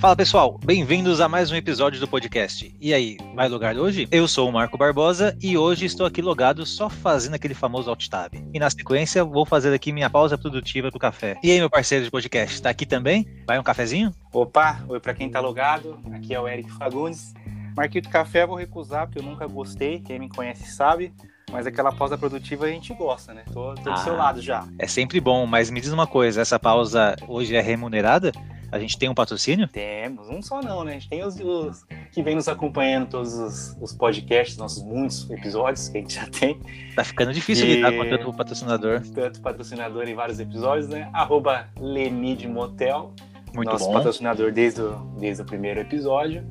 Fala pessoal, bem-vindos a mais um episódio do podcast. E aí, vai logar hoje? Eu sou o Marco Barbosa e hoje estou aqui logado só fazendo aquele famoso alt tab. E na sequência vou fazer aqui minha pausa produtiva do café. E aí, meu parceiro de podcast, tá aqui também? Vai um cafezinho? Opa, oi para quem tá logado. Aqui é o Eric Fagundes. Marquito Café vou recusar porque eu nunca gostei, quem me conhece sabe. Mas aquela pausa produtiva a gente gosta, né? Tô, tô do Ah. seu lado já. É sempre bom, mas me diz uma coisa, essa pausa hoje é remunerada? A gente tem um patrocínio? Temos, um só não, né? A gente tem os, os que vem nos acompanhando todos os, os podcasts, nossos muitos episódios que a gente já tem. Tá ficando difícil E- lidar com tanto patrocinador. Tanto patrocinador em vários episódios, né? Arroba Lenid Motel, Muito nosso bom. patrocinador desde o, desde o primeiro episódio.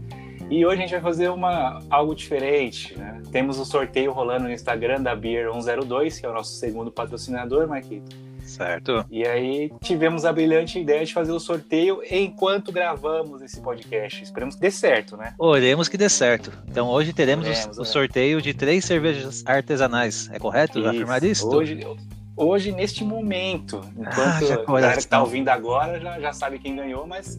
E hoje a gente vai fazer uma, algo diferente, né? Temos o sorteio rolando no Instagram da Beer102, que é o nosso segundo patrocinador, Marquito. Certo. E aí tivemos a brilhante ideia de fazer o sorteio enquanto gravamos esse podcast. Esperamos que dê certo, né? Oremos que dê certo. Então hoje teremos o- Oremos, o, oremos. sorteio de três cervejas artesanais. É correto Isso. afirmar isso? Hoje, hoje, neste momento, enquanto Ah, a galera que está ouvindo agora já, já sabe quem ganhou, mas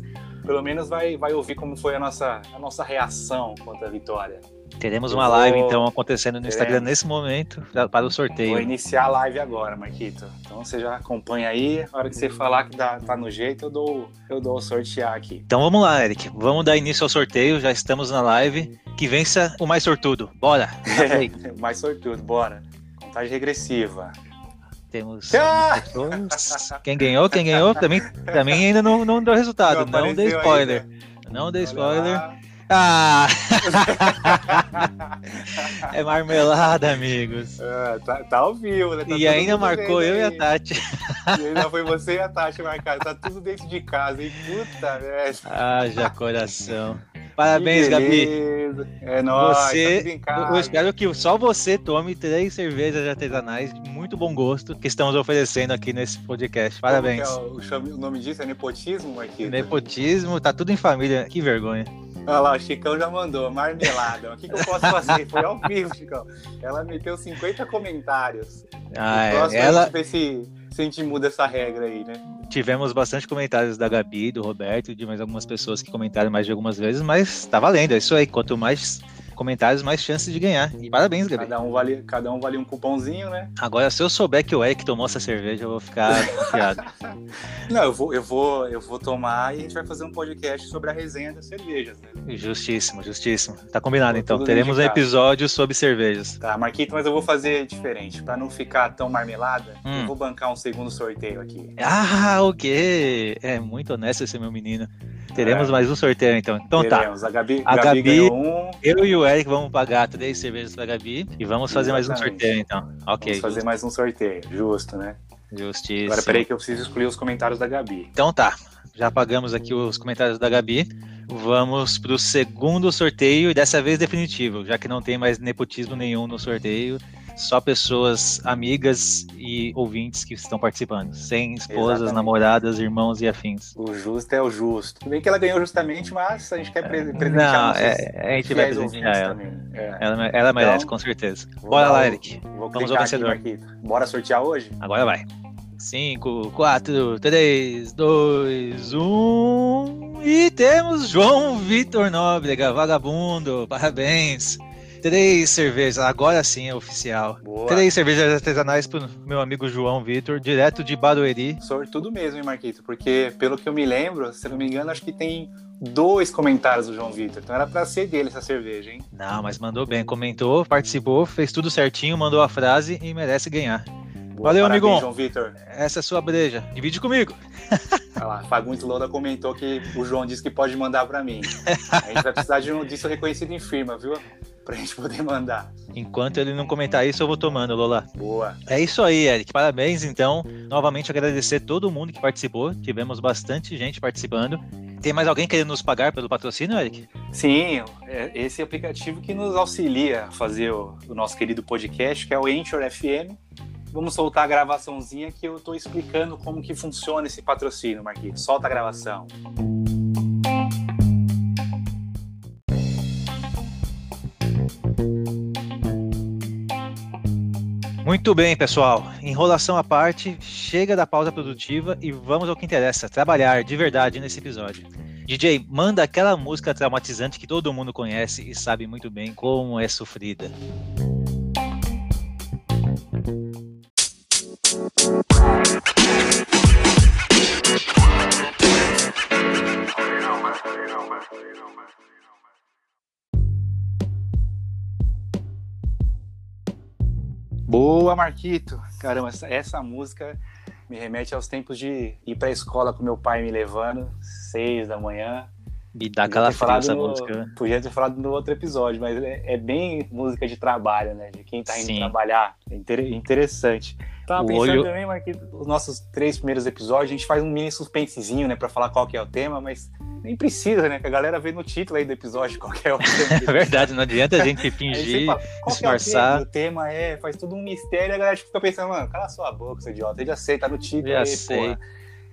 pelo menos vai, vai ouvir como foi a nossa, a nossa reação contra a vitória. Teremos uma vou- live então acontecendo no Instagram Teremos. nesse momento para o Vou sorteio. iniciar a live agora, Marquito. Então você já acompanha aí. A hora que você falar que dá, tá no jeito, eu dou, eu dou o sortear aqui. Então vamos lá, Eric. Vamos dar início ao sorteio. Já estamos na live. Que vença o mais sortudo. Bora! Mais sortudo, bora. Contagem regressiva. Temos Ah! Quem ganhou, quem ganhou, também, também ainda não, não deu resultado. Não Não, dei apareceu spoiler. ainda. Não dei Olha spoiler. lá. Ah! é marmelada, amigos. Ah, tá, tá ao vivo, né? Tá e ainda marcou eu e a aí. Tati. E ainda foi você e a Tati marcados. Tá tudo dentro de casa, hein? Puta merda. Ah, já coração. Parabéns, Gabi. É nóis, tá Você, casa. eu espero que só você tome três cervejas artesanais de muito bom gosto que estamos oferecendo aqui nesse podcast. Parabéns. Como que é o, o nome disso é nepotismo, Marquinhos? Nepotismo, tá tudo em família. Que vergonha. Olha lá, o Chicão já mandou, marmelada. O que, que eu posso fazer? Foi ao vivo, Chicão. Ela meteu 50 comentários. Ah, é, ela vê se, a gente muda essa regra aí, né? tivemos bastante comentários da Gabi, do Roberto de mais algumas pessoas que comentaram mais de algumas vezes, mas tá valendo. É isso aí. Quanto mais comentários, mais chances de ganhar. E parabéns, Gabi. Cada um vale, cada um vale um cupomzinho, né? Agora, se eu souber que o Eric tomou essa cerveja, eu vou ficar confiado. Não, eu vou, eu vou, eu vou tomar e a gente vai fazer um podcast sobre a resenha das cervejas, né? justíssimo, justíssimo. Tá combinado, Tô então. Teremos um episódio sobre cervejas. Tá, Marquito, mas eu vou fazer diferente. Pra não ficar tão marmelada, Hum. eu vou bancar um segundo sorteio aqui. Ah, ok. É muito honesto esse meu menino. Teremos É. mais um sorteio, então. Então tá. Teremos. A Gabi, A Gabi, Gabi- um. Eu e o Eric vamos pagar três cervejas pra Gabi e vamos fazer mais um Exatamente. sorteio, então. Ok. Vamos fazer mais um sorteio. Justo, né? Justíssimo. Agora, peraí que eu preciso excluir os comentários da Gabi. Então tá. Já pagamos aqui os comentários da Gabi. Vamos pro segundo sorteio e dessa vez definitivo, já que não tem mais nepotismo nenhum no sorteio. Só pessoas amigas e ouvintes que estão participando, sem esposas, Exatamente. namoradas, irmãos e afins. O justo é o justo. Tudo bem que ela ganhou justamente, mas a gente quer pre- presentear Não, nossos é, a gente vai presentear ela. É. Ela, ela merece, Então, com certeza. Bora lá, Eric. Vou Vamos ao aqui, vencedor. Marquito. Bora sortear hoje? Agora vai. 5, 4, 3, 2, 1. E temos João Vitor Nóbrega, vagabundo. Parabéns. Três cervejas, agora sim é oficial. Boa. Três cervejas artesanais pro meu amigo João Vitor, direto de Barueri. Sortudo mesmo, hein, Marquito? Porque, pelo que eu me lembro, se não me engano, acho que tem dois comentários do João Vitor. Então era pra ser dele essa cerveja, hein? Não, mas mandou bem, comentou, participou, fez tudo certinho, mandou a frase e merece ganhar. Boa, Valeu, parabéns, amigão. João Vitor. Essa é a sua breja. Divide comigo. Olha lá, Fagundes Loda comentou que o João disse que pode mandar pra mim. A gente vai precisar de um, disso reconhecido em firma, viu? Pra gente poder mandar. Enquanto ele não comentar isso, eu vou tomando, Lola. Boa. É isso aí, Eric. Parabéns, então. Novamente agradecer todo mundo que participou. Tivemos bastante gente participando. Tem mais alguém querendo nos pagar pelo patrocínio, Eric? Sim, é esse aplicativo que nos auxilia a fazer o, o nosso querido podcast, que é o Anchor FM. Vamos soltar a gravaçãozinha que eu tô explicando como que funciona esse patrocínio, Marquinhos. Solta a gravação. Muito bem, pessoal. Enrolação à parte, chega da pausa produtiva e vamos ao que interessa: trabalhar de verdade nesse episódio. DJ, manda aquela música traumatizante que todo mundo conhece e sabe muito bem como é sofrida. Boa, Marquito! Caramba, essa, essa música me remete aos tempos de ir para a escola com meu pai me levando, seis da manhã. Me dá aquela essa no, música. Podia ter falado no outro episódio, mas é, é, bem música de trabalho, né? De quem tá indo Sim. trabalhar. É interessante. Tava o pensando olho... também, Marquito, os nossos três primeiros episódios, a gente faz um mini suspensezinho, né? Pra falar qual que é o tema, mas nem precisa, né? Que a galera vê no título aí do episódio qual é o tema. é verdade, não adianta a gente fingir, fala, disfarçar. É o, tema? o, tema? é, faz tudo um mistério a galera fica pensando, mano, cala sua boca, seu idiota. Eu já sei, tá no título já aí, sei.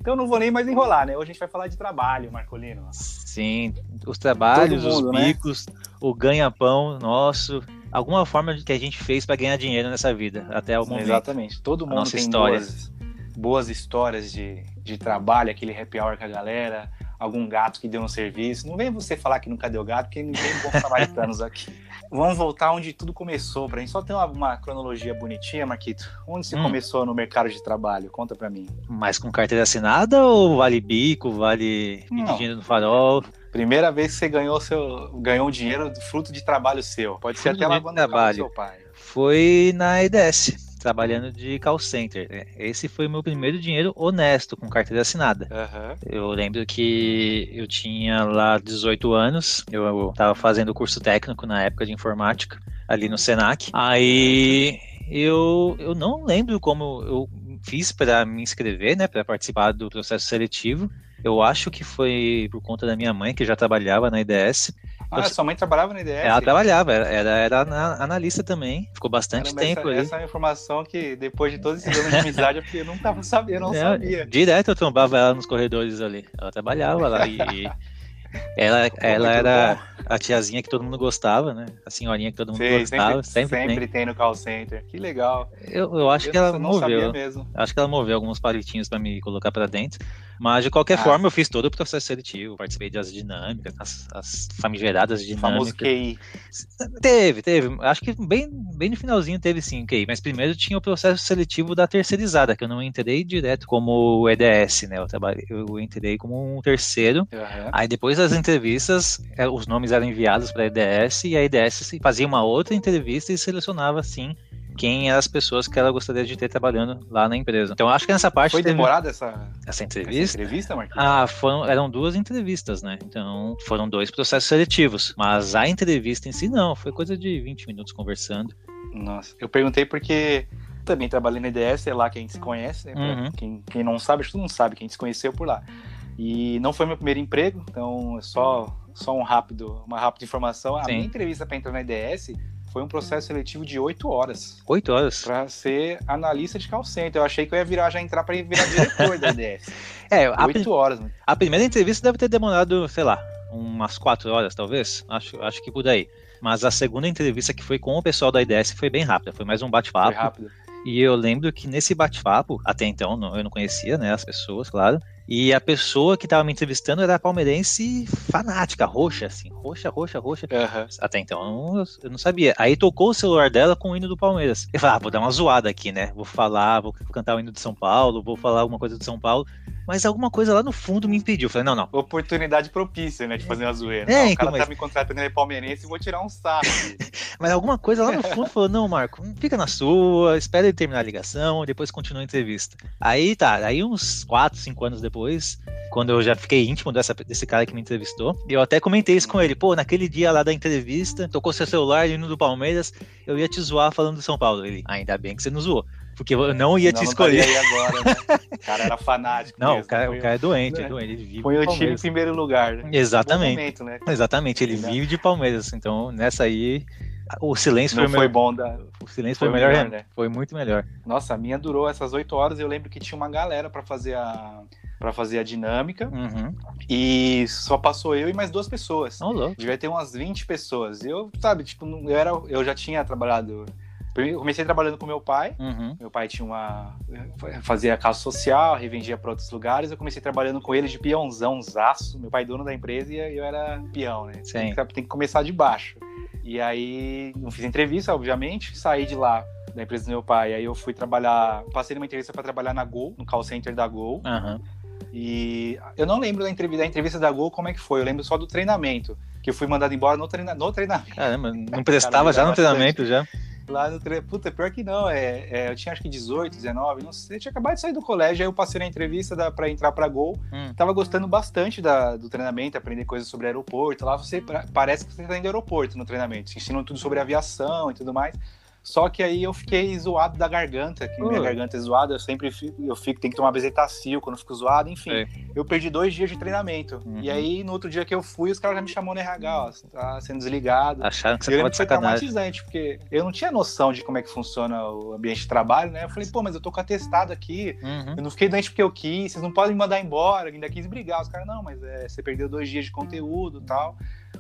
Então não vou nem mais enrolar, né? Hoje a gente vai falar de trabalho, Marcolino. Sim, os trabalhos, mundo, os né? bicos, né? o ganha-pão nosso, alguma forma que a gente fez para ganhar dinheiro nessa vida, até o momento. Exatamente. Todo mundo tem história. Boas, boas histórias de, de trabalho, aquele happy hour com a galera, algum gato que deu um serviço. Não vem você falar que nunca deu gato, porque ninguém é bom samaritanos aqui. Vamos voltar onde tudo começou, pra gente só ter uma, uma cronologia bonitinha, Marquito. Onde você hum. começou no mercado de trabalho? Conta pra mim. Mas com carteira assinada ou vale bico, vale dinheiro no farol? Primeira vez que você ganhou seu ganhou um dinheiro fruto de trabalho seu. Pode ser até lavando trabalho. seu pai. Foi na EDS trabalhando de call center. Esse foi o meu primeiro dinheiro honesto, com carteira assinada. Uhum. Eu lembro que eu tinha lá 18 anos, eu estava fazendo curso técnico na época de informática, ali no Senac. Aí eu, eu não lembro como eu fiz para me inscrever, né, para participar do processo seletivo. Eu acho que foi por conta da minha mãe, que já trabalhava na IDS. Ah, eu... sua mãe trabalhava na IDS? Ela trabalhava, era, era analista também. Ficou bastante Caramba, tempo essa, ali. Essa é uma informação que, depois de todos esses anos de amizade, eu não tava sabendo, não é, sabia. Direto eu trombava ela nos corredores ali. Ela trabalhava lá e. Ela, ela era bom. a tiazinha que todo mundo gostava, né? A senhorinha que todo mundo Sim, gostava. Sempre, sempre, sempre tem. no call center. Que legal. Eu, eu acho eu que ela moveu. Acho que ela moveu alguns palitinhos para me colocar para dentro. Mas de qualquer ah. forma, eu fiz todo o processo seletivo, participei das dinâmicas, as, as famigeradas dinâmicas. O famoso QI. Teve, teve. Acho que bem, bem no finalzinho teve sim QI, mas primeiro tinha o processo seletivo da terceirizada, que eu não entrei direto como EDS, né? Eu, trabalhei, eu entrei como um terceiro. Uhum. Aí depois das entrevistas, é, os nomes eram enviados para a EDS e a EDS fazia uma outra entrevista e selecionava, sim, quem eram as pessoas que ela gostaria de ter trabalhando lá na empresa. Então acho que nessa parte. Foi teve... demorada essa... essa entrevista? Essa entrevista, Marquinhos? Ah, foram, eram duas entrevistas, né? Então foram dois processos seletivos. Mas a entrevista em si não, foi coisa de 20 minutos conversando. Nossa, eu perguntei porque também trabalhei na IDS, é lá que a gente se conhece, né? Uhum. Quem, quem não sabe, todo mundo sabe, quem se conheceu por lá. E não foi meu primeiro emprego, então é só, só um rápido, uma rápida informação. A Sim. minha entrevista para entrar na IDS foi um processo seletivo de oito horas. Oito horas? Para ser analista de call center. Eu achei que eu ia virar já entrar para virar diretor da IDS. É, oito horas. Né? A primeira entrevista deve ter demorado, sei lá, umas quatro horas, talvez. Acho, acho que por aí. Mas a segunda entrevista que foi com o pessoal da IDS foi bem rápida. Foi mais um bate-papo. Foi rápido. E eu lembro que nesse bate-papo, até então eu não conhecia né, as pessoas, claro. E a pessoa que estava me entrevistando era palmeirense fanática, roxa, assim, roxa, roxa, roxa. Uhum. Até então eu não, eu não, sabia. Aí tocou o celular dela com o hino do Palmeiras. Eu falei, ah, vou dar uma zoada aqui, né? Vou falar, vou cantar o hino de São Paulo, vou falar alguma coisa de São Paulo mas alguma coisa lá no fundo me impediu. falei, não, não. Oportunidade propícia, né, de fazer uma zoeira. É, não, então, o cara mas... tá me contratando ele é palmeirense e vou tirar um saco. mas alguma coisa lá no fundo falou, não, Marco, fica na sua, espera ele terminar a ligação, depois continua a entrevista. Aí tá, aí uns 4, 5 anos depois, quando eu já fiquei íntimo dessa, desse cara que me entrevistou, eu até comentei isso com ele, pô, naquele dia lá da entrevista, tocou seu celular indo do Palmeiras, eu ia te zoar falando do São Paulo. Ele, ainda bem que você não zoou. Porque eu não ia Senão te escolher. Não agora, né? O cara era fanático. Não, mesmo, o, cara, o cara é doente, é doente. Ele vive Põe o time em primeiro lugar, né? Exatamente. Momento, né? Exatamente, ele vive de Palmeiras. Então, nessa aí, o silêncio não foi, foi bom da... o silêncio foi, foi melhor, melhor, né? Foi muito melhor. Nossa, a minha durou essas oito horas. Eu lembro que tinha uma galera para fazer a para fazer a dinâmica uhum. e só passou eu e mais duas pessoas. Oh, Devia ter umas 20 pessoas. Eu, sabe, tipo, eu era eu já tinha trabalhado Eu comecei trabalhando com meu pai. Uhum. Meu pai tinha uma. fazia casa social, revendia para outros lugares. Eu comecei trabalhando com ele de peãozão, zaço. Meu pai é dono da empresa e eu era peão, né? Sim. Tem que, tem que começar de baixo. E aí, não fiz entrevista, obviamente, saí de lá da empresa do meu pai. Aí eu fui trabalhar, passei numa entrevista para trabalhar na Gol, no call center da Gol. Aham. E eu não lembro da entrevista, da entrevista da Gol como é que foi. Eu lembro só do treinamento, que eu fui mandado embora no, treina, no treinamento. Caramba, não prestava já no bastante. treinamento já. Lá no treinamento. Puta, pior que não. É, é, eu tinha acho que 18, 19, não sei. Eu tinha acabado de sair do colégio, aí eu passei na entrevista da, pra entrar pra Gol. Hum. Tava gostando bastante da, do treinamento, aprender coisas sobre aeroporto. Lá você pra- parece que você tá indo aeroporto no treinamento, te ensinam tudo sobre aviação e tudo mais. Só que aí eu fiquei zoado da garganta, que minha Ui. garganta é zoada, eu sempre fico, eu fico, tem que tomar bezetacil quando eu fico zoado, enfim. Eu perdi dois dias de treinamento. Uhum. E aí, no outro dia que eu fui, os caras já me chamou no RH, ó, tá sendo desligado. Acharam que você tava de sacanagem. traumatizante, porque eu não tinha noção de como é que funciona o ambiente de trabalho, né? Eu falei, pô, mas eu tô com atestado aqui, Uhum. eu não fiquei doente porque eu quis, vocês não podem me mandar embora, ainda quis brigar. Os caras, não, mas é, você perdeu dois dias de conteúdo e tal,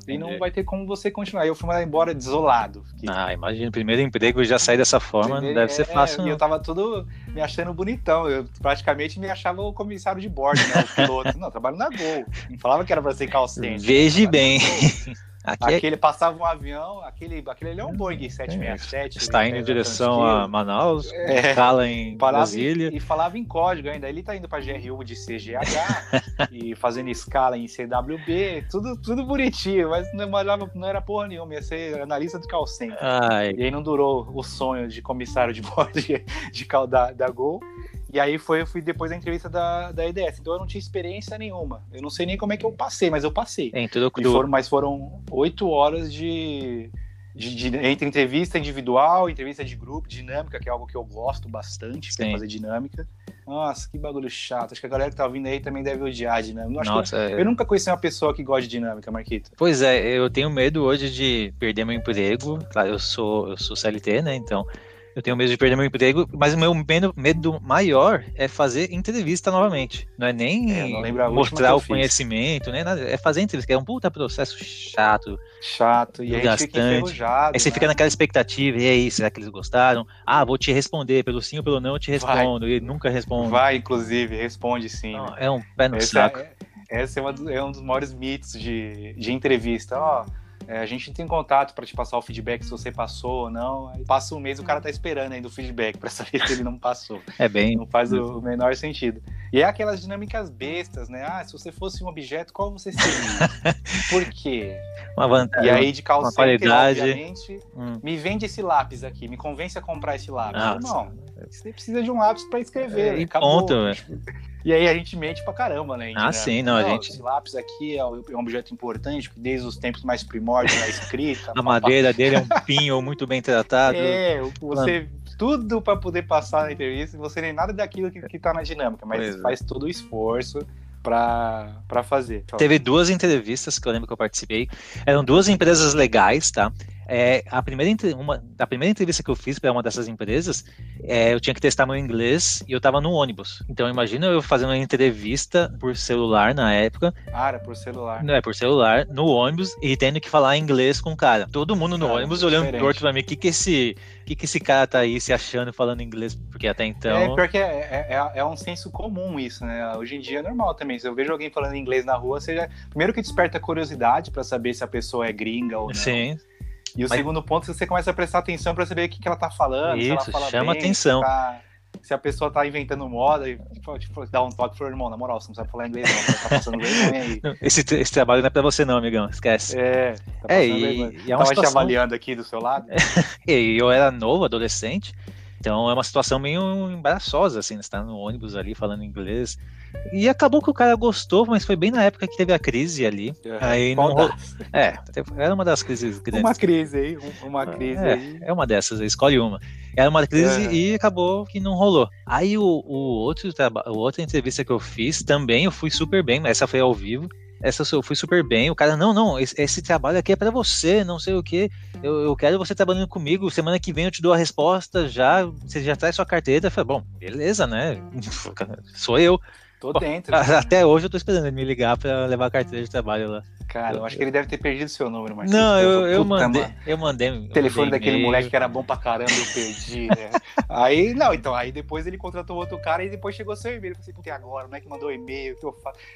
e não Entendi. vai ter como você continuar. Eu fui mandar embora desolado. Fiquei- Ah, imagina, primeiro emprego já sair dessa forma, não deve ser É, fácil, E não. eu tava tudo me achando bonitão. Eu praticamente me achava o comissário de bordo, né? O piloto. não, trabalho na Gol. Não falava que era pra ser call center. Veja bem. Aqui é, Aquele passava um avião, aquele, aquele ali é um Boeing 767. está indo em direção a. Manaus, É. escala em Falava Brasília. e, e falava em código ainda. Ele tá indo pra GRU de CGH e fazendo escala em CWB, tudo, tudo bonitinho, mas não, era- não era porra nenhuma, ia ser analista do call center. Ai, E aí não durou o sonho de comissário de bordo de, de cal- da, da Gol. E aí foi, eu fui depois da entrevista da, da EDS. Então eu não tinha experiência nenhuma. Eu não sei nem como é que eu passei, mas eu passei. em tudo cru. foram, mas foram oito horas de, de- de- entre entrevista individual, entrevista de grupo, dinâmica, que é algo que eu gosto bastante, é Sim. fazer dinâmica. Nossa, que bagulho chato. Acho que a galera que tá ouvindo aí também deve odiar a dinâmica. Nossa, eu, é- eu nunca conheci uma pessoa que gosta de dinâmica, Marquito. Pois é, eu tenho medo hoje de perder meu emprego. Claro, eu sou, eu sou CLT, né? Então eu tenho medo de perder meu emprego, mas o meu medo, medo maior é fazer entrevista novamente. Não é nem É, não mostrar o conhecimento, nem nada. É fazer entrevista, que é um puta processo chato. Chato. E enferrujado. Aí você né? fica naquela expectativa, e aí, será que eles gostaram? Ah, vou te responder, pelo sim ou pelo não eu te Vai. respondo, e nunca respondo. Vai, inclusive, responde sim. Não, né? é um pé no Esse saco. é, esse é, uma é um dos maiores mitos de, de entrevista. Ó, é, a gente tem contato para te passar o feedback se você passou ou não. Aí passa um mês o cara tá esperando ainda o feedback para saber se ele não passou. É bem. Não faz o, menor sentido. E é aquelas dinâmicas bestas, né? Ah, se você fosse um objeto, qual você seria? Por quê? Uma vantagem. E aí de qualidade. obviamente, Hum. me vende esse lápis aqui, me convence a comprar esse lápis. Nossa. Não, você precisa de um lápis para escrever. É, e acabou. ponto, velho. E aí a gente mente pra caramba, né? Ah, sim, não, a gente- Esse lápis aqui é um objeto importante, desde os tempos mais primórdios da escrita. A madeira dele é um pinho muito bem tratado. É, você tudo pra poder passar na entrevista, você nem nada daquilo que, que tá na dinâmica, mas Pois é. faz todo o esforço pra fazer. Teve duas entrevistas que eu lembro que eu participei. Eram duas empresas legais, tá? É, a, primeira, uma, a primeira entrevista que eu fiz para uma dessas empresas, é, eu tinha que testar meu inglês e eu tava no ônibus. Então imagina eu fazendo uma entrevista por celular na época, Cara, por celular. não é por celular, no ônibus e tendo que falar inglês com o cara. Todo mundo no Cara, ônibus olhando diferente. torto pra mim, o que que esse, que que esse cara tá aí se achando falando inglês? Porque até então... É, pior que é, é, é um senso comum isso, né? Hoje em dia é normal também. Se eu vejo alguém falando inglês na rua, você já... primeiro que desperta curiosidade pra saber se a pessoa é gringa ou não. Sim, E o Mas- segundo ponto, você começa a prestar atenção pra saber o que, que ela tá falando. se ela Isso, fala chama bem, atenção. Se, tá- se a pessoa tá inventando moda e tipo, tipo, dá um toque pro irmão, na moral, você não sabe falar inglês, não. Tá passando aí. esse, esse trabalho não é pra você não, amigão, esquece. É, tá É, e, vergonha. e é uma Tava te situação... avaliando aqui do seu lado. E eu era novo, adolescente, então é uma situação meio embaraçosa, assim, você tá no ônibus ali falando inglês. E acabou que o cara gostou, mas foi bem na época que teve a crise ali. Aí Qual não. É, era uma das crises grandes. Uma crise aí, um- uma crise aí. É, é uma dessas, escolhe uma. Era uma crise É. e acabou que não rolou. Aí o, o outro traba- a outra entrevista que eu fiz também eu fui super bem, mas essa foi ao vivo. Essa eu fui super bem. O cara, não, não, esse, esse trabalho aqui é pra você, não sei o que. Eu, eu quero você trabalhando comigo. Semana que vem eu te dou a resposta já. Você já traz sua carteira. Eu falei, bom, beleza, né? Sou eu. Tô dentro. Até hoje eu tô esperando ele me ligar pra levar a carteira de trabalho lá. Cara, eu acho que ele deve ter perdido seu número, Marcelo. Não, eu, eu mandei. Eu mandei. O telefone mandei daquele moleque que era bom pra caramba, eu perdi, né? aí, não, então, aí depois ele contratou outro cara e depois chegou seu e-mail. Eu falei, puta, agora? Não é que mandou e-mail? que eu?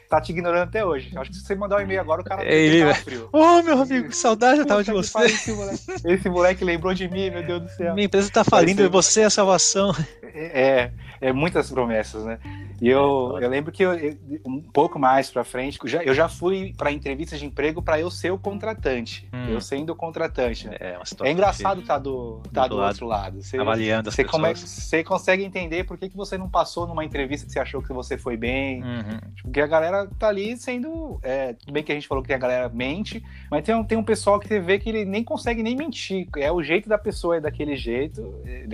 Tá te ignorando até hoje. Acho que se você mandar um e-mail agora, o cara Ele- tava frio. Ô, meu amigo, que saudade eu tava de você. Esse moleque, esse moleque lembrou de mim, meu Deus do céu. Minha empresa tá falindo ser- e você é a salvação. É, é muitas promessas, né? E eu, eu lembro que eu, eu- um pouco mais pra frente, eu já, eu já fui pra entrevistas de emprego pra eu ser o contratante. Hum. Eu sendo o contratante. né? É, É engraçado estar do, tá Do do, lado. outro lado. Você, avaliando as você, come- pessoas. você consegue entender por que, que você não passou numa entrevista que você achou que você foi bem. Uhum. Porque a galera tá ali sendo. É, tudo bem que a gente falou que a galera mente, mas tem um, tem um pessoal que você vê que ele nem consegue nem mentir. É o jeito da pessoa é daquele jeito. é,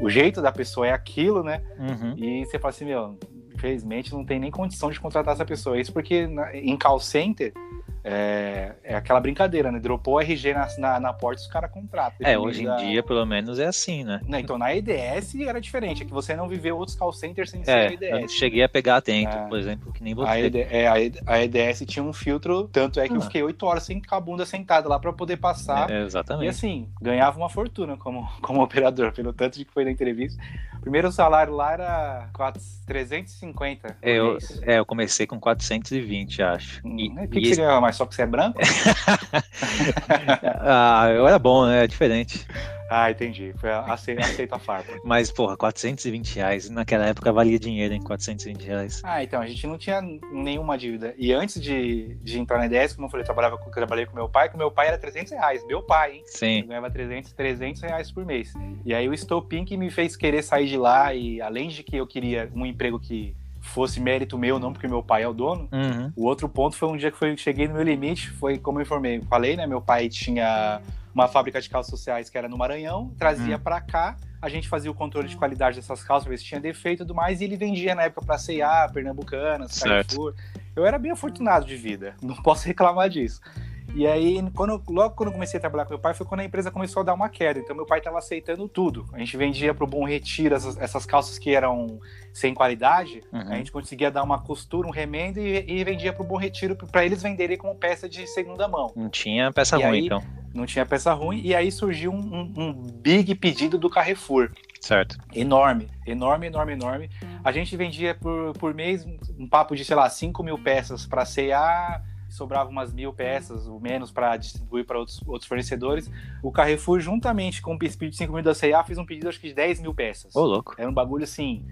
o jeito da pessoa é aquilo, né? Uhum. E você fala assim, meu, infelizmente não tem nem condição de contratar essa pessoa. Isso porque na- em call center é, é aquela brincadeira, né? Dropou o RG na, na, na porta os caras contratam. É, hoje em da- dia, pelo menos, é assim, né? Não, então na EDS era diferente, é que você não viveu outros call centers sem ser a É, eu EDS. cheguei a pegar atento, É. por exemplo, que nem A, você. ED, é, a ED a EDS tinha um filtro, tanto é que eu Ah. fiquei oito horas sem com a bunda sentada lá pra poder passar. É, E exatamente. assim, ganhava uma fortuna como, como operador, pelo tanto de que foi na entrevista. O primeiro salário lá era 4, 350 por Eu, é, eu comecei com 420, acho. Hum, E, né? O que, e que você ganhava mais? Só que você é branco? ah, eu era bom, né? É diferente. ah, entendi. Foi aceito, aceito a farpa. Mas, porra, 420 reais. Naquela época valia dinheiro, hein? 420 reais. Ah, então, a gente não tinha nenhuma dívida. E antes de, de entrar na EDS, como eu falei, eu trabalhava, eu trabalhei com meu pai, que meu pai era 300 reais. Meu pai, hein? Eu Sim. ganhava 300, 300 reais por mês. E aí o estopim que me fez querer sair de lá, e além de que eu queria um emprego que fosse mérito meu, não porque meu pai é o dono, Uhum. o outro ponto foi um dia que foi, cheguei no meu limite, foi como eu informei, falei, né? Meu pai tinha uma fábrica de calças sociais que era no Maranhão, trazia Hum. pra cá, a gente fazia o controle de qualidade dessas calças, pra ver se tinha defeito e tudo mais, e ele vendia na época pra C&A, Pernambucanas. Carrefour. Eu era bem afortunado de vida, não posso reclamar disso. E aí, quando, logo quando eu comecei a trabalhar com meu pai, foi quando a empresa começou a dar uma queda. Então, meu pai estava aceitando tudo. A gente vendia para o Bom Retiro essas, essas calças que eram sem qualidade. Uhum. A gente conseguia dar uma costura, um remendo e, e vendia para o Bom Retiro para eles venderem como peça de segunda mão. Não tinha peça E ruim, aí- então. Não tinha peça ruim. E aí surgiu um, um- um big pedido do Carrefour. Certo. Enorme, enorme, enorme, enorme. A gente vendia por, por mês um, um papo de, sei lá, 5 mil peças para CA, sobrava umas mil peças, ou menos, para distribuir para outros, outros fornecedores. O Carrefour, juntamente com o pedido de 5 mil da CA, fez um pedido acho que de 10 mil peças. Ô, louco. Era um bagulho assim,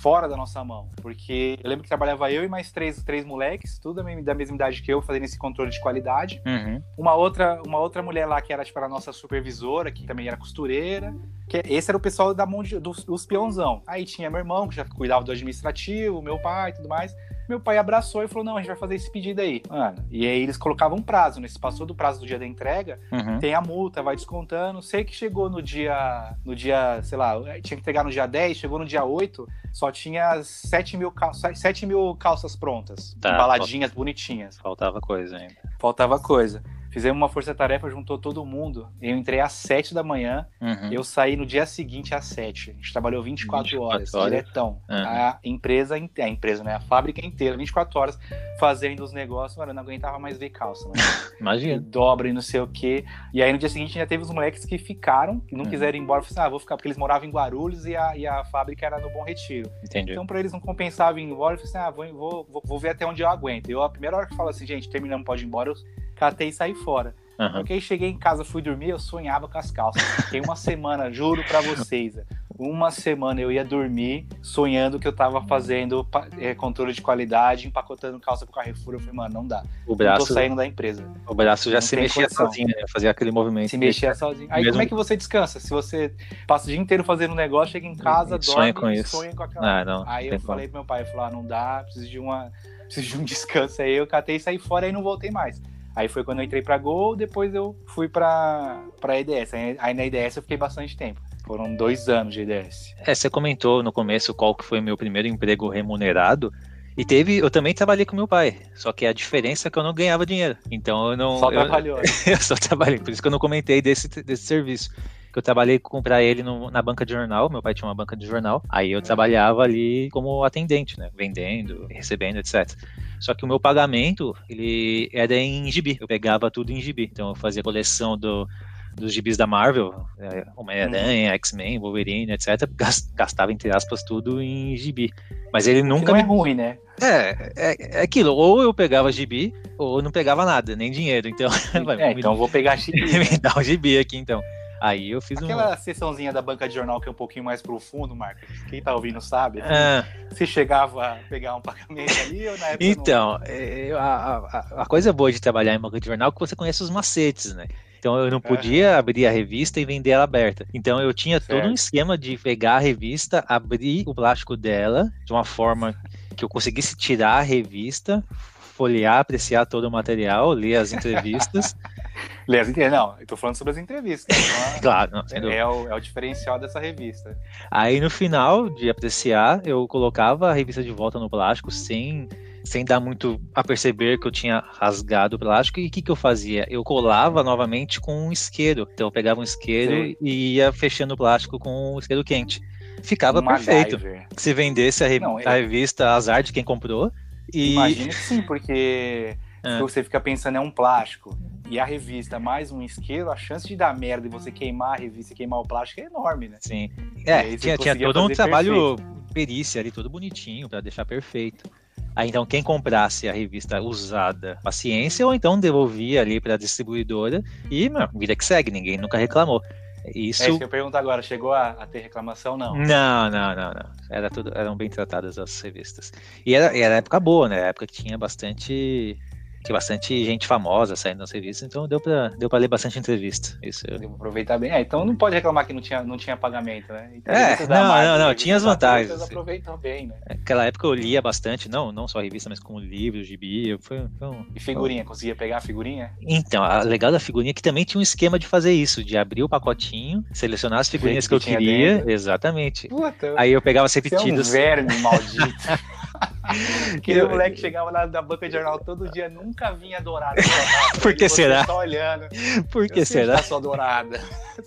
fora da nossa mão. Porque eu lembro que trabalhava eu e mais três, três moleques, tudo da mesma, da mesma idade que eu, fazendo esse controle de qualidade Uhum. uma outra, uma outra mulher lá que era tipo a nossa supervisora, que também era costureira. Que esse era o pessoal da mão de, dos, dos peãozão. Aí tinha meu irmão, que já cuidava do administrativo, meu pai e tudo mais. Meu pai abraçou e falou: não, a gente vai fazer esse pedido aí. Mano, e aí eles colocavam um prazo, né? Se passou do prazo do dia da entrega, Uhum. tem a multa, vai descontando. Sei que chegou no dia, no dia, sei lá, tinha que entregar no dia 10, chegou no dia 8, só tinha 7 mil, cal 7 mil calças prontas, Tá, embaladinhas, bonitinhas. Faltava coisa ainda. Faltava coisa. Fizemos uma força-tarefa, juntou todo mundo. Eu entrei às 7 da manhã, Uhum. eu saí no dia seguinte às 7. A gente trabalhou 24, 24 horas, horas. diretão. Uhum. A empresa, a empresa, né? A fábrica inteira, 24 horas, fazendo os negócios. Mano, eu não aguentava mais ver calça, mano. E Imagina. dobra e não sei o quê. E aí no dia seguinte já teve os moleques que ficaram, que não Uhum. quiseram ir embora. Falei assim, ah, vou ficar, porque eles moravam em Guarulhos e a, e a fábrica era no Bom Retiro. Entendi. Então, pra eles não compensava ir embora, eu falei assim: ah, vou, vou, vou, vou ver até onde eu aguento. Eu, a primeira hora que eu falo assim, gente, terminamos, pode ir embora, eu catei e saí fora. Uhum. Porque aí cheguei em casa, fui dormir, eu sonhava com as calças. Fiquei uma semana, juro pra vocês, uma semana eu ia dormir sonhando que eu tava fazendo é, controle de qualidade, empacotando calça pro Carrefour. Eu falei, mano, não dá. O Não tô braço, saindo da empresa. o braço já Não se tem mexia condição. sozinho, né? Fazia aquele movimento. Se mexer sozinho. Aí Mesmo- como é que você descansa? Se você passa o dia inteiro fazendo um negócio, chega em casa, E sonha dorme com isso. sonha com aquela Ah, não. Aí tem eu como. falei pro meu pai, eu falei, ah, não dá, preciso de uma. Preciso de um descanso aí. Eu catei e saí fora e não voltei mais. Aí foi quando eu entrei pra Gol, depois eu fui pra, pra EDS. Aí, na EDS eu fiquei bastante tempo. Foram dois anos de EDS. É, você comentou no começo qual que foi meu primeiro emprego remunerado. E teve, eu também trabalhei com meu pai. Só que a diferença é que eu não ganhava dinheiro. Então eu não. Só eu, trabalhou. eu só trabalhei, por isso que eu não comentei desse, desse serviço. que eu trabalhei para ele no, na banca de jornal. Meu pai tinha uma banca de jornal. Aí eu trabalhava ali como atendente, né? Vendendo, recebendo, etc. Só que o meu pagamento, ele era em gibi. Eu pegava tudo em gibi. Então eu fazia coleção do, dos gibis da Marvel, é, Homem-Aranha, uhum. X-Men, Wolverine, etc., gastava, entre aspas, tudo em gibi. Mas ele nunca. Não é me... é ruim, né? É, é, é, aquilo, ou eu pegava gibi, ou não pegava nada, nem dinheiro. Então, é, então vou pegar gibi. me dá um gibi aqui, então. Aí eu fiz Aquela um... sessãozinha da banca de jornal que é um pouquinho mais profundo, Marcos. Quem tá ouvindo sabe. Assim, ah. Você chegava a pegar um pagamento ali ou na época Então, não... É, a, a, a, coisa boa de trabalhar em banca de jornal é que você conhece os macetes, né? Então eu não podia abrir a revista e vender ela aberta. Então eu tinha certo. todo um esquema de pegar a revista, abrir o plástico dela de uma forma que eu conseguisse tirar a revista, folhear, apreciar todo o material, ler as entrevistas. ler as entrevistas. Não, eu tô falando sobre as entrevistas. Então, claro, não, é, é, o, é o diferencial dessa revista. Aí no final de apreciar, eu colocava a revista de volta no plástico sem sem dar muito a perceber que eu tinha rasgado o plástico. E o que, que eu fazia? Eu colava novamente com um isqueiro. Então eu pegava um isqueiro Sim. e ia fechando o plástico com um isqueiro quente. Ficava um perfeito. MacGyver. Se vendesse a, re Não, a, revista, azar de quem comprou. E... Imagina que sim, porque se você fica pensando é um plástico e a revista mais um isqueiro, a chance de dar merda e você queimar a revista e queimar o plástico é enorme, né? Sim. É, tinha, tinha todo um trabalho perfeito. Perícia ali, todo bonitinho, para deixar perfeito. Aí então quem comprasse a revista usada, paciência, ou então devolvia ali para a distribuidora e, meu, vida que segue, ninguém nunca reclamou. Isso... É isso que eu pergunto agora, chegou a, a, ter reclamação, não? Não, não, não, não. Era tudo, eram bem tratadas as revistas. E era, era época boa, né? época que tinha bastante tinha bastante gente famosa saindo nas revistas, então deu pra, deu pra ler bastante entrevista. Isso eu... Deu pra aproveitar bem. É, então não pode reclamar que não tinha, não tinha pagamento, né? Então, é, não, não, não, tinha as vantagens. Vocês aproveitam bem, né? Naquela época eu lia bastante, não, não só a revista, mas como livros, gibi. Foi, foi um... E figurinha, conseguia pegar a figurinha? Então, a legal da figurinha é que também tinha um esquema de fazer isso, de abrir o pacotinho, selecionar as figurinhas que, que, eu queria. Dentro. Exatamente. Puta, Aí eu pegava as repetidas. Você é um verme maldito. Aquele moleque chegava lá da banca de jornal todo dia, nunca vinha dourada. Por que será? Só olhando. Por que será? Tá só dourada.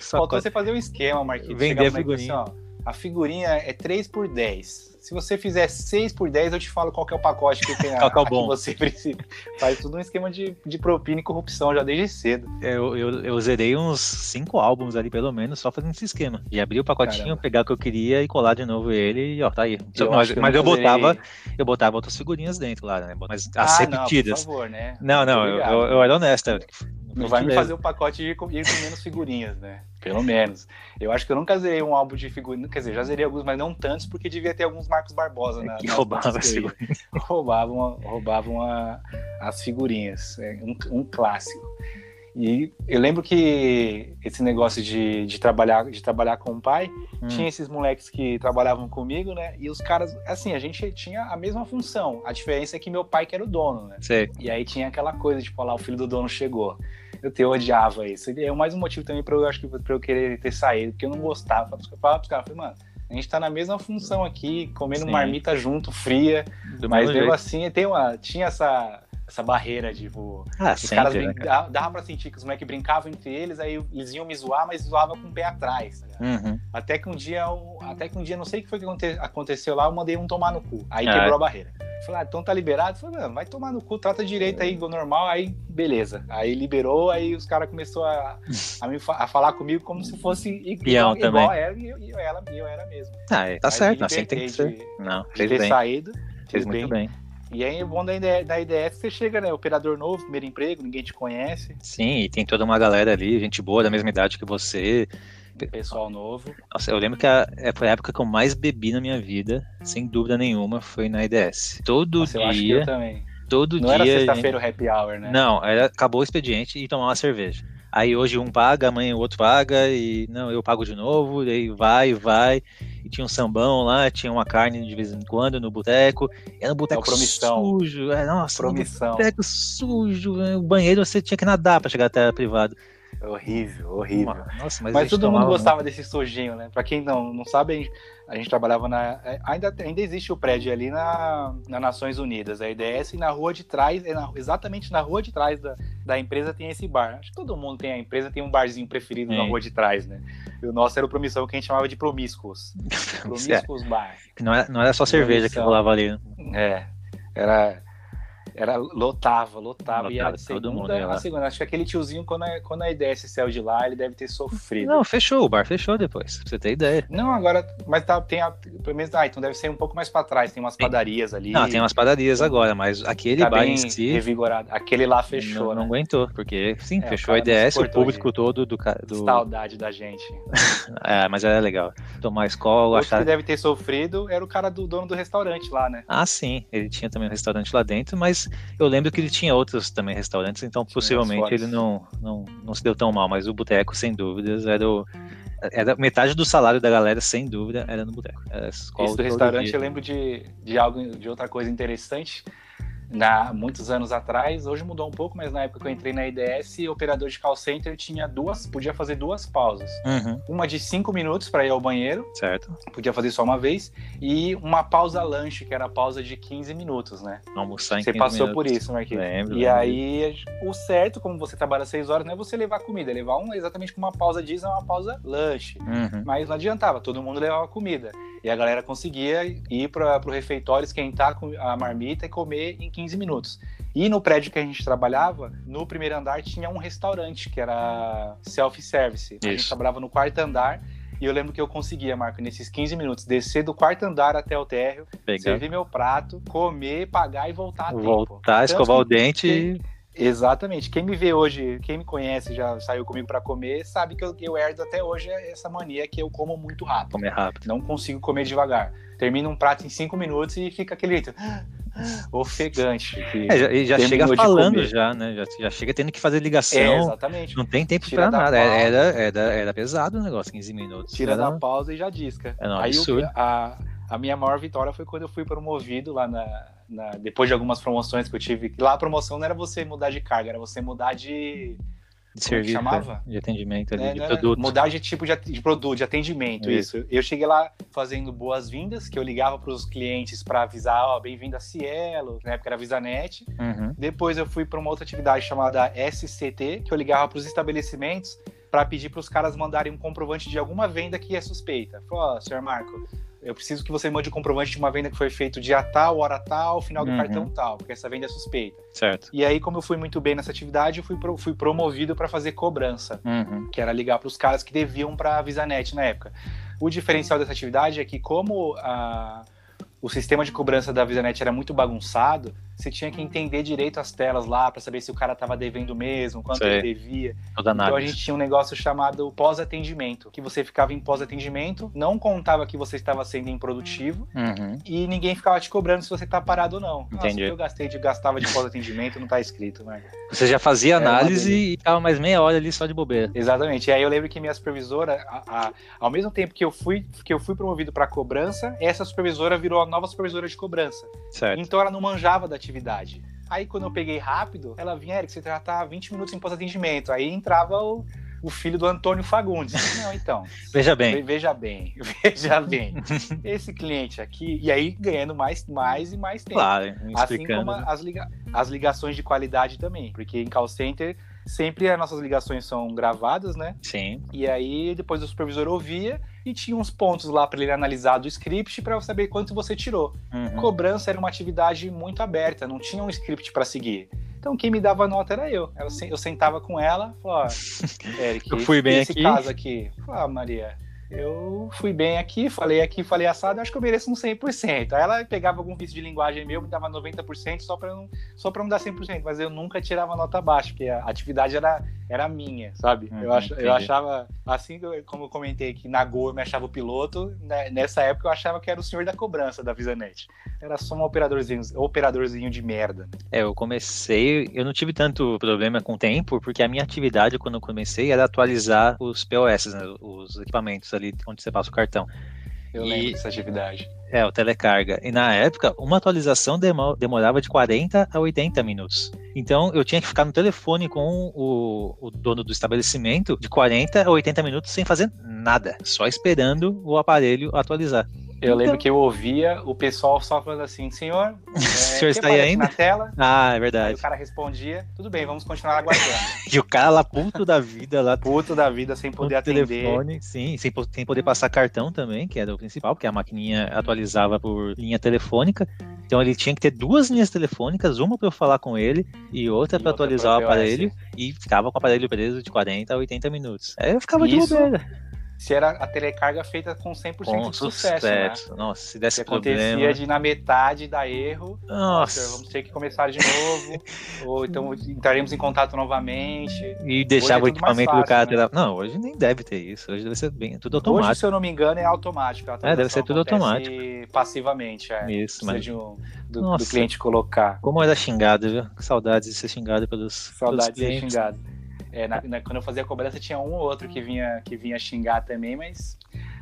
Só Faltou você fazer um esquema, Marquinhos. Vender a figurinha. Assim, ó, a figurinha é 3 por 10 se você fizer 6 por 10, eu te falo qual é o pacote que tem a, qual é bom. que você precisa. Faz tudo um esquema de, de propina e corrupção já desde cedo. Eu, eu, eu zerei uns 5 álbuns ali, pelo menos, só fazendo esse esquema. De abrir o pacotinho, Caramba. pegar o que eu queria e colar de novo ele e ó, tá aí. Eu mas eu, mas eu botava, eu botava outras figurinhas dentro lá, né? Mas as ah, repetidas. Não, por favor, né? Não, não, eu, eu, eu, era honesto. Não vai me fazer o um pacote de ir com menos figurinhas, né? Pelo menos. Eu acho que eu nunca zerei um álbum de figurinhas. Quer dizer, já zerei alguns, mas não tantos, porque devia ter alguns Marcos Barbosa na. Que roubavam as figurinhas. Roubavam, roubavam a, as figurinhas. É um, um clássico. E eu lembro que esse negócio de, de, trabalhar, de trabalhar com o pai, hum. tinha esses moleques que trabalhavam comigo, né? E os caras, assim, a gente tinha a mesma função. A diferença é que meu pai que era o dono, né? Sei. E aí tinha aquela coisa de falar, o filho do dono chegou. Eu, te, eu odiava isso. E é mais um motivo também para eu acho que para eu querer ter saído, porque eu não gostava. Eu falava pros caras, falei, mano, a gente tá na mesma função aqui, comendo Sim. marmita junto, fria, Do mas mesmo assim tem uma, tinha essa essa barreira, tipo. Ah, os caras né, cara? dava pra sentir que os moleques brincavam entre eles, aí eles iam me zoar, mas zoavam com o pé atrás. Tá uhum. Até que um dia, até que um dia, não sei o que foi que aconteceu lá, eu mandei um tomar no cu. Aí ah, quebrou a barreira. Falei, ah, então tá liberado? Falei, mano, vai tomar no cu, trata direito aí, normal, aí beleza. Aí liberou, aí os caras começaram a, a, me, a falar comigo como se fosse igual, igual era, e eu, eu, era, eu era mesmo. Ah, é, tá aí certo, assim tem que ser. De, não, fez de ter bem. saído. Fez muito bem. bem. E aí é bom da, da IDS você chega, né? Operador novo, primeiro emprego, ninguém te conhece. Sim, e tem toda uma galera ali, gente boa, da mesma idade que você. Pessoal novo. Nossa, eu lembro que a, é, foi a época que eu mais bebi na minha vida, sem dúvida nenhuma, foi na IDS. Todo Nossa, dia. Eu acho que eu também. Todo Não dia. Não era sexta-feira o happy hour, né? Não, era, acabou o expediente e tomar uma cerveja. Aí hoje um paga, amanhã o outro paga, e não, eu pago de novo, e aí vai, vai. E tinha um sambão lá, tinha uma carne de vez em quando no boteco. Era um boteco é sujo. É, nossa, promissão. Um boteco sujo. O banheiro você tinha que nadar para chegar até a privada. Horrível, horrível. Nossa, mas, mas todo mundo gostava muito. desse sujinho, né? Pra quem não, não sabe, a gente trabalhava na. É, ainda, ainda existe o prédio ali na, na Nações Unidas, a IDS, e na rua de trás, é na, exatamente na rua de trás da, da empresa tem esse bar. Acho que todo mundo tem a empresa, tem um barzinho preferido na rua de trás, né? E o nosso era o Promissão, que a gente chamava de Promíscuos. Promíscuos Bar. Não era, não era só cerveja que Promissão. rolava ali. né? É, era, era lotava, lotava. e era Lotava, de todo mundo segunda a segunda. Acho que aquele tiozinho, quando a, quando a IDS saiu de lá, ele deve ter sofrido. Não, fechou, o bar fechou depois, pra você ter ideia. Não, agora, mas tá, tem a, pelo menos, ah, então deve ser um pouco mais pra trás, tem umas padarias ali. Não, tem umas padarias agora, mas aquele tá bar em si revigorado. Aquele lá fechou, não, não né? aguentou, porque sim, É, o fechou a IDS, o suportou público de- todo do, do Saudade da gente. É, mas era legal. Tomar escola, achar. que deve ter sofrido era o cara do dono do restaurante lá, né? Ah, sim, ele tinha também um restaurante lá dentro, mas eu lembro que ele tinha outros também restaurantes, então Tinha possivelmente ele não, não, não se deu tão mal, mas o boteco, sem dúvidas, era o. Era metade do salário da galera, sem dúvida, era no boteco. Era Esse do restaurante dia. eu lembro de, de algo, de outra coisa interessante. Na, muitos anos atrás, hoje mudou um pouco, mas na época que eu entrei na IDS, o operador de call center tinha duas, podia fazer duas pausas. Uhum, Uma de cinco minutos para ir ao banheiro, certo. podia fazer só uma vez, e uma pausa lanche, que era a pausa de 15 minutos, né? Almoçar em Você 15 passou minutos. por isso, Marquinhos. Lembro, E aí, o certo, como você trabalha seis horas, não é você levar comida, é levar um, exatamente como uma pausa diz, é uma pausa lanche. Uhum. Mas não adiantava, todo mundo levava comida. E a galera conseguia ir para o refeitório, esquentar a marmita e comer em 15 minutos. E no prédio que a gente trabalhava, no primeiro andar tinha um restaurante que era self-service. A gente trabalhava no quarto andar. E eu lembro que eu conseguia, Marco, nesses 15 minutos, descer do quarto andar até o térreo, servir meu prato, comer, pagar e voltar a tempo. voltar, escovar o dente e. Exatamente. Quem me vê hoje, quem me conhece, já saiu comigo para comer, sabe que eu, eu herdo até hoje essa mania que eu como muito rápido. comer rápido. Não consigo comer devagar. Termina um prato em cinco minutos e fica aquele jeito ofegante. que É, já, já chega falando já, né? Já, já chega tendo que fazer ligação. É, exatamente. Não tem tempo da nada. pausa. Era, era, era pesado o negócio, 15 minutos. Tira Era- da pausa e já disca. É, não, Aí o- absurdo. a, a minha maior vitória foi quando eu fui promovido lá na, na- depois de algumas promoções que eu tive. Lá a promoção não era você mudar de carga, era você mudar de de que serviço, chamava? de atendimento ali, É, de era- produto. Mudar de tipo de, de produto, de atendimento, Isso. isso. Eu cheguei lá fazendo boas-vindas, que eu ligava para os clientes para avisar, ó, bem-vindo a Cielo, na época era Visanet. Uhum. Depois eu fui para uma outra atividade chamada SCT, que eu ligava para os estabelecimentos para pedir para os caras mandarem um comprovante de alguma venda que é suspeita. Falei, ó, senhor Marco, eu preciso que você mande um comprovante de uma venda que foi feito dia tal, hora tal, final do Uhum. cartão tal, porque essa venda é suspeita. Certo. E aí, como eu fui muito bem nessa atividade, eu fui, pro- fui promovido para fazer cobrança Uhum. que era ligar para os caras que deviam para a Visanet na época. O diferencial dessa atividade é que, como a- o sistema de cobrança da Visanet era muito bagunçado, você tinha que entender direito as telas lá para saber se o cara estava devendo mesmo, quanto Sei. ele devia. Toda Então a análise. gente tinha um negócio chamado pós-atendimento, que você ficava em pós-atendimento, não contava que você estava sendo improdutivo Uhum. e ninguém ficava te cobrando se você tá parado ou não. Nossa, Entendi. o que eu gastei de gastava de pós-atendimento não tá escrito, mas Você já fazia uma análise delícia. e ficava mais meia hora ali só de bobeira. Exatamente. E aí eu lembro que minha supervisora, a- a- ao mesmo tempo que eu fui, que eu fui promovido para cobrança, essa supervisora virou a nova supervisora de cobrança. Certo. Então ela não manjava da atividade. Aí quando eu peguei rápido, ela vinha, Eric, você já tá 20 minutos em pós-atendimento. Aí entrava o, o filho do Antônio Fagundes. Não, então. Veja bem. Ve- Veja bem, veja bem. Esse cliente aqui, e aí ganhando mais, mais e mais tempo. Claro, Assim explicando. como as, liga- as ligações de qualidade também. Porque em call center, sempre as nossas ligações são gravadas, né? Sim. E aí depois o supervisor ouvia e tinha uns pontos lá para ele analisar do script para saber quanto você tirou. Uhum. Cobrança era uma atividade muito aberta, não tinha um script para seguir. Então quem me dava nota era eu. Eu, sen- eu sentava com ela, falava, ó, Eric, Eu fui bem esse aqui." caso aqui. Ah, Maria, eu fui bem aqui, falei aqui, falei assado, acho que eu mereço um 100%. Aí ela pegava algum vício de linguagem meu, me dava 90% só para não, só para não dar 100%, mas eu nunca tirava nota baixa, porque a atividade era, era minha, sabe? Uhum, eu, ach, entendi. eu achava, assim como eu comentei que na Gol eu me achava o piloto, né, nessa época eu achava que era o senhor da cobrança da Visanet. Era só um operadorzinho, operadorzinho de merda. É, eu comecei, eu não tive tanto problema com o tempo, porque a minha atividade quando eu comecei era atualizar os POS, né, os equipamentos ali onde você passa o cartão. Eu E- lembro dessa atividade. É, o telecarga. E na época, uma atualização demo- demorava de 40 a 80 minutos. Então, eu tinha que ficar no telefone com o, o dono do estabelecimento de 40 a 80 minutos sem fazer nada, só esperando o aparelho atualizar. Eu lembro que eu ouvia o pessoal só falando assim, senhor, é, o senhor está aí ainda? na tela? Ah, é Aí verdade. o cara respondia, tudo bem, vamos continuar aguardando. E o cara lá puto da vida, lá Puto da vida, sem poder atender. telefone, sim, sem, sem poder passar cartão também, que era o principal, porque a maquininha atualizava por linha telefônica. Então ele tinha que ter duas linhas telefônicas, uma para eu falar com ele e outra para atualizar o aparelho e ficava com o aparelho preso de 40 a 80 minutos. Aí eu ficava de Isso bobeira. Se era a telecarga feita com 100% Com de sucesso, né? sucesso. Nossa, se Se desse acontecia problema. de na metade dar erro, nossa, vamos ter que começar de novo, ou então entraremos em contato novamente. E deixava o Hoje é tudo mais equipamento do fácil, cara. né? Não, hoje nem deve ter isso. Hoje deve ser bem tudo Hoje, automático. se eu não me engano, é automático. É, deve ser tudo acontece Passivamente, é. Isso, mas um, do, do cliente colocar. como era xingado, viu? Saudades de ser xingado pelos, Saudade pelos de ser xingado. É, na- na- quando eu fazia cobrança, tinha um ou outro que vinha, que vinha xingar também, mas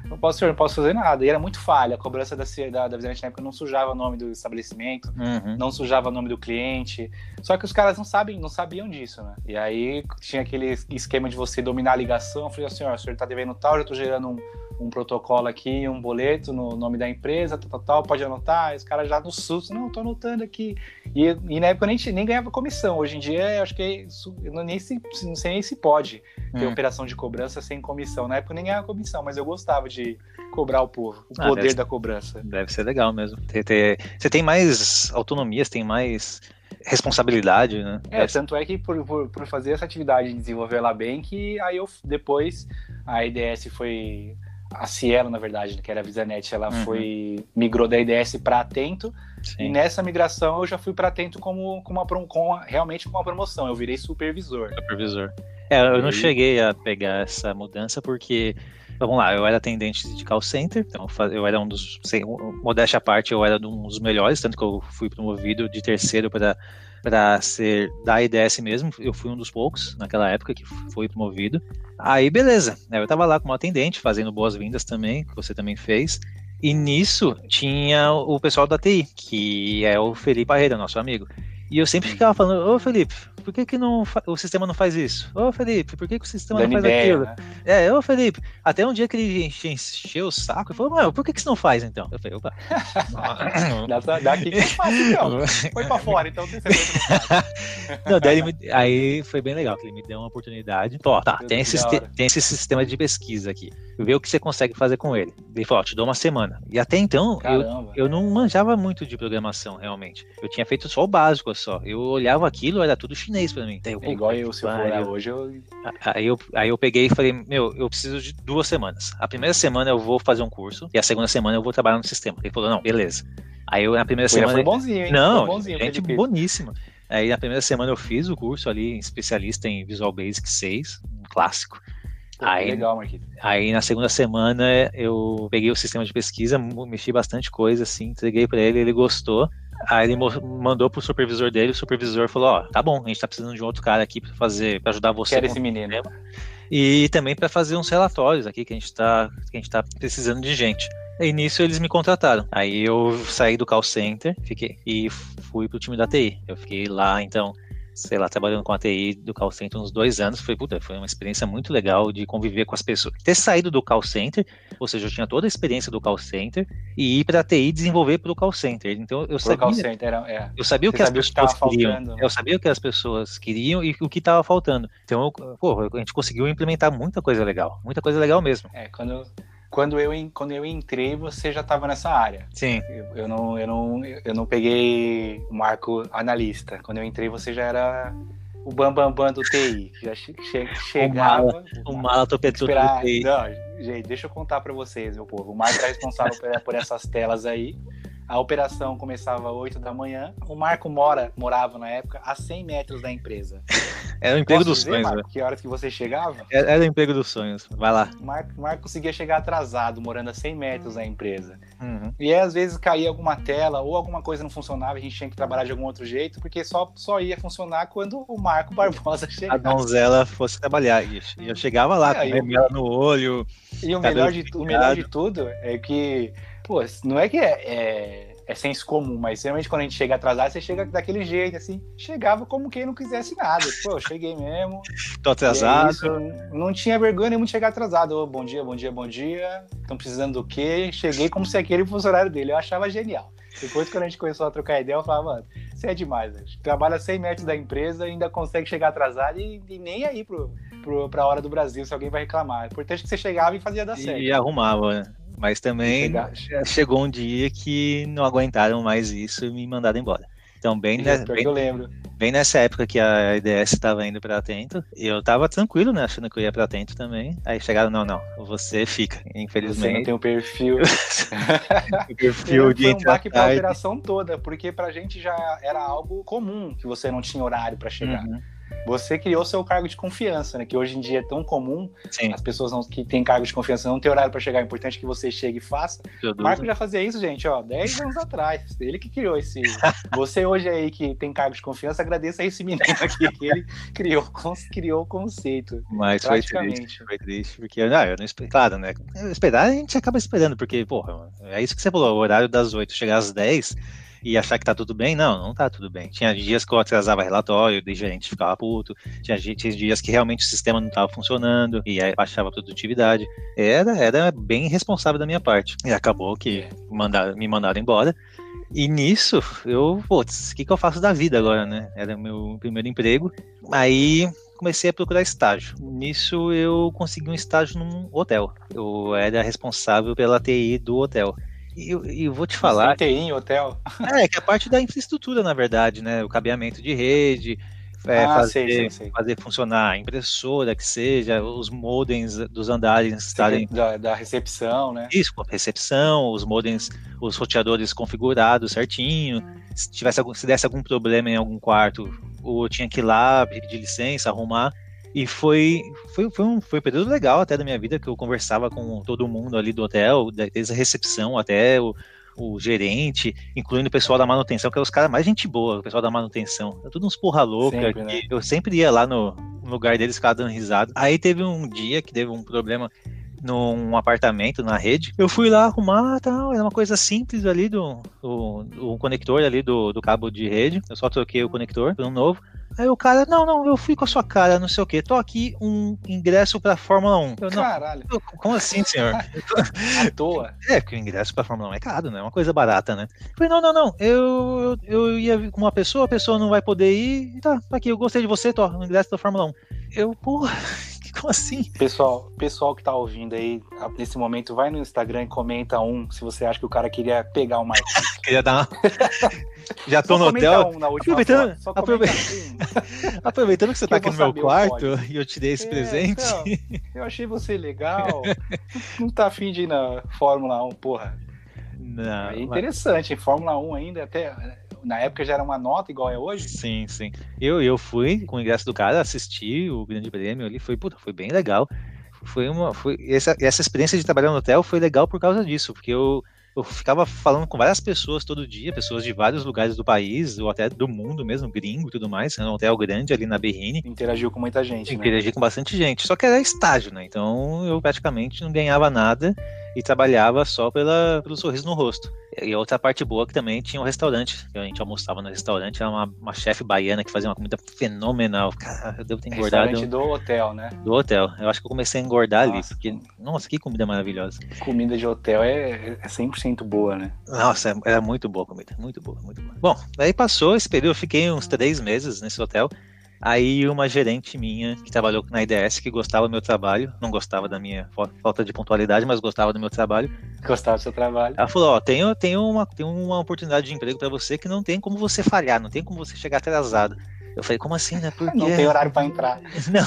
não posso, não posso fazer nada. E era muito falha. A cobrança da, da, da Visante na época não sujava o nome do estabelecimento, Uhum. não sujava o nome do cliente. Só que os caras não sabem, não sabiam disso, né? E aí tinha aquele esquema de você dominar a ligação. Eu falei assim, ó, o senhor tá devendo tal, eu tô gerando um, um protocolo aqui, um boleto no nome da empresa, tal, tal, tal, pode anotar. Aí os caras já no susto, não, tô anotando aqui. E, e na época eu nem, nem ganhava comissão. Hoje em dia, acho que isso, eu não, nem se, não sei nem se pode ter Hum. operação de cobrança sem comissão. Na época eu nem ganhava comissão, mas eu gostava de cobrar o povo, o Ah, poder da cobrança. Deve ser legal mesmo. Ter- ter- Você tem mais autonomia, você tem mais responsabilidade, né? É, tanto é que por, por, por fazer essa atividade e desenvolver ela bem, que aí eu depois a IDS foi. A Cielo, na verdade, que era a Visanet, ela Uhum. foi. migrou da IDS para Atento. E Sim, nessa migração eu já fui para Atento como, como uma, com realmente com uma promoção. Eu virei supervisor. supervisor. É, eu não aí- cheguei a pegar essa mudança porque, vamos lá, eu era atendente de call center, então eu era um dos, sem, modéstia à parte, eu era um dos melhores, tanto que eu fui promovido de terceiro para para ser da IDS mesmo, eu fui um dos poucos naquela época que foi promovido. Aí, beleza, né, eu tava lá como atendente, fazendo boas-vindas também, que você também fez. E nisso tinha o pessoal da TI, que é o Felipe Parreira, nosso amigo. E eu sempre ficava falando, ô Felipe, por que, que não o sistema não faz isso? Ô Felipe, por que, que o sistema Dando não faz ideia, aquilo? né? É, ô Felipe, até um dia que ele enche- encheu o saco e falou, mano, por que, que você não faz então? Eu falei, opa. Dá, dá aqui que eu faço, então. Foi pra fora, então tem certeza que não faz. Não, daí ele me- aí foi bem legal, que ele me deu uma oportunidade. Ó, tá, tem esse, tem esse sistema de pesquisa aqui. Vê o que você consegue fazer com ele. Ele falou, ó, te dou uma semana. E até então, eu, Caramba. eu não manjava muito de programação, realmente. Eu tinha feito só o básico só. Eu olhava aquilo, era tudo chinês pra mim. Daí eu, É igual eu, se eu for hoje, eu Aí eu, aí eu peguei e falei, meu, eu preciso de duas semanas. A primeira semana eu vou fazer um curso e a segunda semana eu vou trabalhar no sistema. Ele falou, não, beleza. Aí eu na primeira já semana. foi bonzinho, hein? Não, foi bonzinho, gente boníssima. Aí na primeira semana eu fiz o curso ali, especialista em Visual Basic 6, um clássico. Pô, Aí- legal, Marquinhos. Aí na segunda semana eu peguei o sistema de pesquisa, mexi bastante coisa, assim, entreguei pra ele, ele gostou. Aí ele mandou pro supervisor dele, o supervisor falou, ó, tá bom, a gente tá precisando de um outro cara aqui pra fazer, para ajudar você Quero esse menino. e também para fazer uns relatórios aqui que a gente tá que a gente tá precisando de gente. E nisso eles me contrataram. Aí eu saí do call center, fiquei e fui pro time da TI. Eu fiquei lá então, sei lá, trabalhando com a TI do call center uns dois anos. Foi puta, foi uma experiência muito legal de conviver com as pessoas. Ter saído do call center, ou seja, eu tinha toda a experiência do call center e ir para a TI desenvolver para o call center. Então eu sabia call center, era, é. eu sabia o Você que as sabia o que pessoas tava queriam. faltando, né? Eu sabia o que as pessoas queriam e o que estava faltando. Então, eu- pô, a gente conseguiu implementar muita coisa legal. Muita coisa legal mesmo. É, quando, quando, eu, quando eu entrei, você já estava nessa área. Sim. Eu, eu não, eu, não, eu não peguei o marco analista. Quando eu entrei, você já era o bambambam bam, bam do TI. Já che, che, chegava. O mala topetudo esperar. do TI. Não, gente, deixa eu contar para vocês, meu povo. O Marco é responsável por, por essas telas aí. A operação começava às 8 da manhã. O Marco mora, morava na época a 100 metros da empresa. Era o emprego Posso dos dizer, sonhos, né? Marco, que horas que você chegava? Era era o emprego dos sonhos. Vai lá. O Marco, Marco conseguia chegar atrasado, morando a 100 metros da empresa. Uhum. E aí, às vezes, caía alguma tela ou alguma coisa não funcionava, a gente tinha que trabalhar de algum outro jeito, porque só, só ia funcionar quando o Marco Barbosa A chegava. donzela fosse trabalhar. E eu chegava lá, É, com remela no olho. E o melhor, de, o melhor de tudo é que, pô, não é que é, é, é senso comum, mas geralmente quando a gente chega atrasado, você chega daquele jeito, assim. Chegava como quem não quisesse nada. Pô, eu cheguei mesmo. Tô atrasado. É não tinha vergonha nenhuma de chegar atrasado. Oh, bom dia, bom dia, bom dia. Estão precisando do quê? Cheguei como se aquele fosse o horário dele. Eu achava genial. Depois, quando a gente começou a trocar ideia, eu falava, mano, você é demais. Né? Trabalha 100 metros da empresa, ainda consegue chegar atrasado e, e nem aí pro, pro, pra hora do Brasil, se alguém vai reclamar. É importante que você chegava e fazia dar certo. E arrumava, né? Mas também chegou um dia que não aguentaram mais isso e me mandaram embora. Então, bem, bem, eu lembro. bem nessa época que a IDS estava indo para Atento, eu estava tranquilo, né? Achando que eu ia para Atento também. Aí chegaram, não, não, você fica, infelizmente. Você não tem o perfil. o perfil de Foi um baque para a operação toda, porque para a gente já era algo comum que você não tinha horário para chegar. Uhum. Você criou seu cargo de confiança, né? Que hoje em dia é tão comum Sim. as pessoas não, que têm cargo de confiança não ter horário para chegar. É importante que você chegue e faça. O Marco já fazia isso, gente, ó, 10 anos atrás. Ele que criou esse. Você hoje aí que tem cargo de confiança, agradeça a esse menino aqui que ele criou, criou o conceito. Mas foi triste, foi triste, porque não, eu não esperava, né? Esperar, a gente acaba esperando, porque, porra, é isso que você falou, o horário das 8 chegar às 10 e achar que tá tudo bem. Não, não tá tudo bem. Tinha dias que eu atrasava relatório, o gerente ficava puto. Tinha, tinha dias que realmente o sistema não estava funcionando e aí baixava a produtividade. Era, era bem responsável da minha parte. E acabou que mandar, me mandaram embora. E nisso, eu, putz, o que, que eu faço da vida agora, né? Era meu primeiro emprego. Aí comecei a procurar estágio. Nisso eu consegui um estágio num hotel. Eu era responsável pela TI do hotel. E eu, eu, vou te falar. TI em hotel? É, que é a parte da infraestrutura, na verdade, né? O cabeamento de rede, é, ah, fazer, sei, sei, sei. fazer funcionar a impressora, que seja, os modems dos andares estarem. Da, da, recepção, né? Isso, recepção, os modems, os roteadores configurados certinho. Se, tivesse algum, se desse algum problema em algum quarto, ou tinha que ir lá, pedir licença, arrumar. E foi, foi, foi, um, foi um período legal até da minha vida, que eu conversava com todo mundo ali do hotel, desde a recepção até o, o gerente, incluindo o pessoal da manutenção, que é os caras mais gente boa, o pessoal da manutenção. É tudo uns porra louca. Sempre, né? Eu sempre ia lá no, no lugar deles, ficar dando risada. Aí teve um dia que teve um problema num apartamento na rede. Eu fui lá arrumar, tal, era uma coisa simples ali do, do, do conector ali do, do cabo de rede. Eu só troquei o conector por um novo. Aí o cara, não, não, eu fui com a sua cara, não sei o quê. Tô aqui um ingresso pra Fórmula 1. Eu, não, Caralho. Eu, como assim, senhor? à toa. É, porque o ingresso pra Fórmula 1 é caro, né? É uma coisa barata, né? Eu falei, não, não, não. Eu, eu, eu ia com uma pessoa, a pessoa não vai poder ir. Tá, tá aqui, eu gostei de você, tô, o ingresso da Fórmula 1. Eu, porra, como assim? Pessoal, pessoal que tá ouvindo aí, nesse momento, vai no Instagram e comenta um se você acha que o cara queria pegar o Marcos. queria dar uma... Já tô só no hotel. Um aproveitando, aproveitando que você que tá aqui no meu quarto e eu te dei esse é, presente. Então, eu achei você legal. não tá afim de ir na Fórmula 1, porra. Não, é interessante, mas... Fórmula 1 ainda até na época já era uma nota igual é hoje? Sim, sim. Eu, eu fui com o ingresso do cara, assisti o Grande Prêmio ali, foi, puta, foi bem legal. Foi uma, foi, essa, essa experiência de trabalhar no hotel foi legal por causa disso, porque eu, eu ficava falando com várias pessoas todo dia, pessoas de vários lugares do país, ou até do mundo mesmo, gringo e tudo mais. Era um hotel grande ali na Berrine. Interagiu com muita gente. Interagi né? com bastante gente. Só que era estágio, né? Então eu praticamente não ganhava nada e trabalhava só pela, pelo sorriso no rosto. E outra parte boa que também tinha um restaurante, que a gente almoçava no restaurante, era uma, uma chefe baiana que fazia uma comida fenomenal. Cara, eu devo ter engordado. Restaurante do hotel, né? Do hotel. Eu acho que eu comecei a engordar nossa. ali, porque, nossa, que comida maravilhosa. Comida de hotel é, é 100% boa, né? Nossa, era muito boa a comida, muito boa, muito boa. Bom, aí passou esse período, eu fiquei uns três meses nesse hotel. Aí uma gerente minha que trabalhou na IDS, que gostava do meu trabalho, não gostava da minha falta de pontualidade, mas gostava do meu trabalho. Gostava do seu trabalho. Ela falou, ó, tenho, tenho, uma, tenho uma oportunidade de emprego para você que não tem como você falhar, não tem como você chegar atrasado. Eu falei, como assim, né? Porque... Não tem horário para entrar. Não,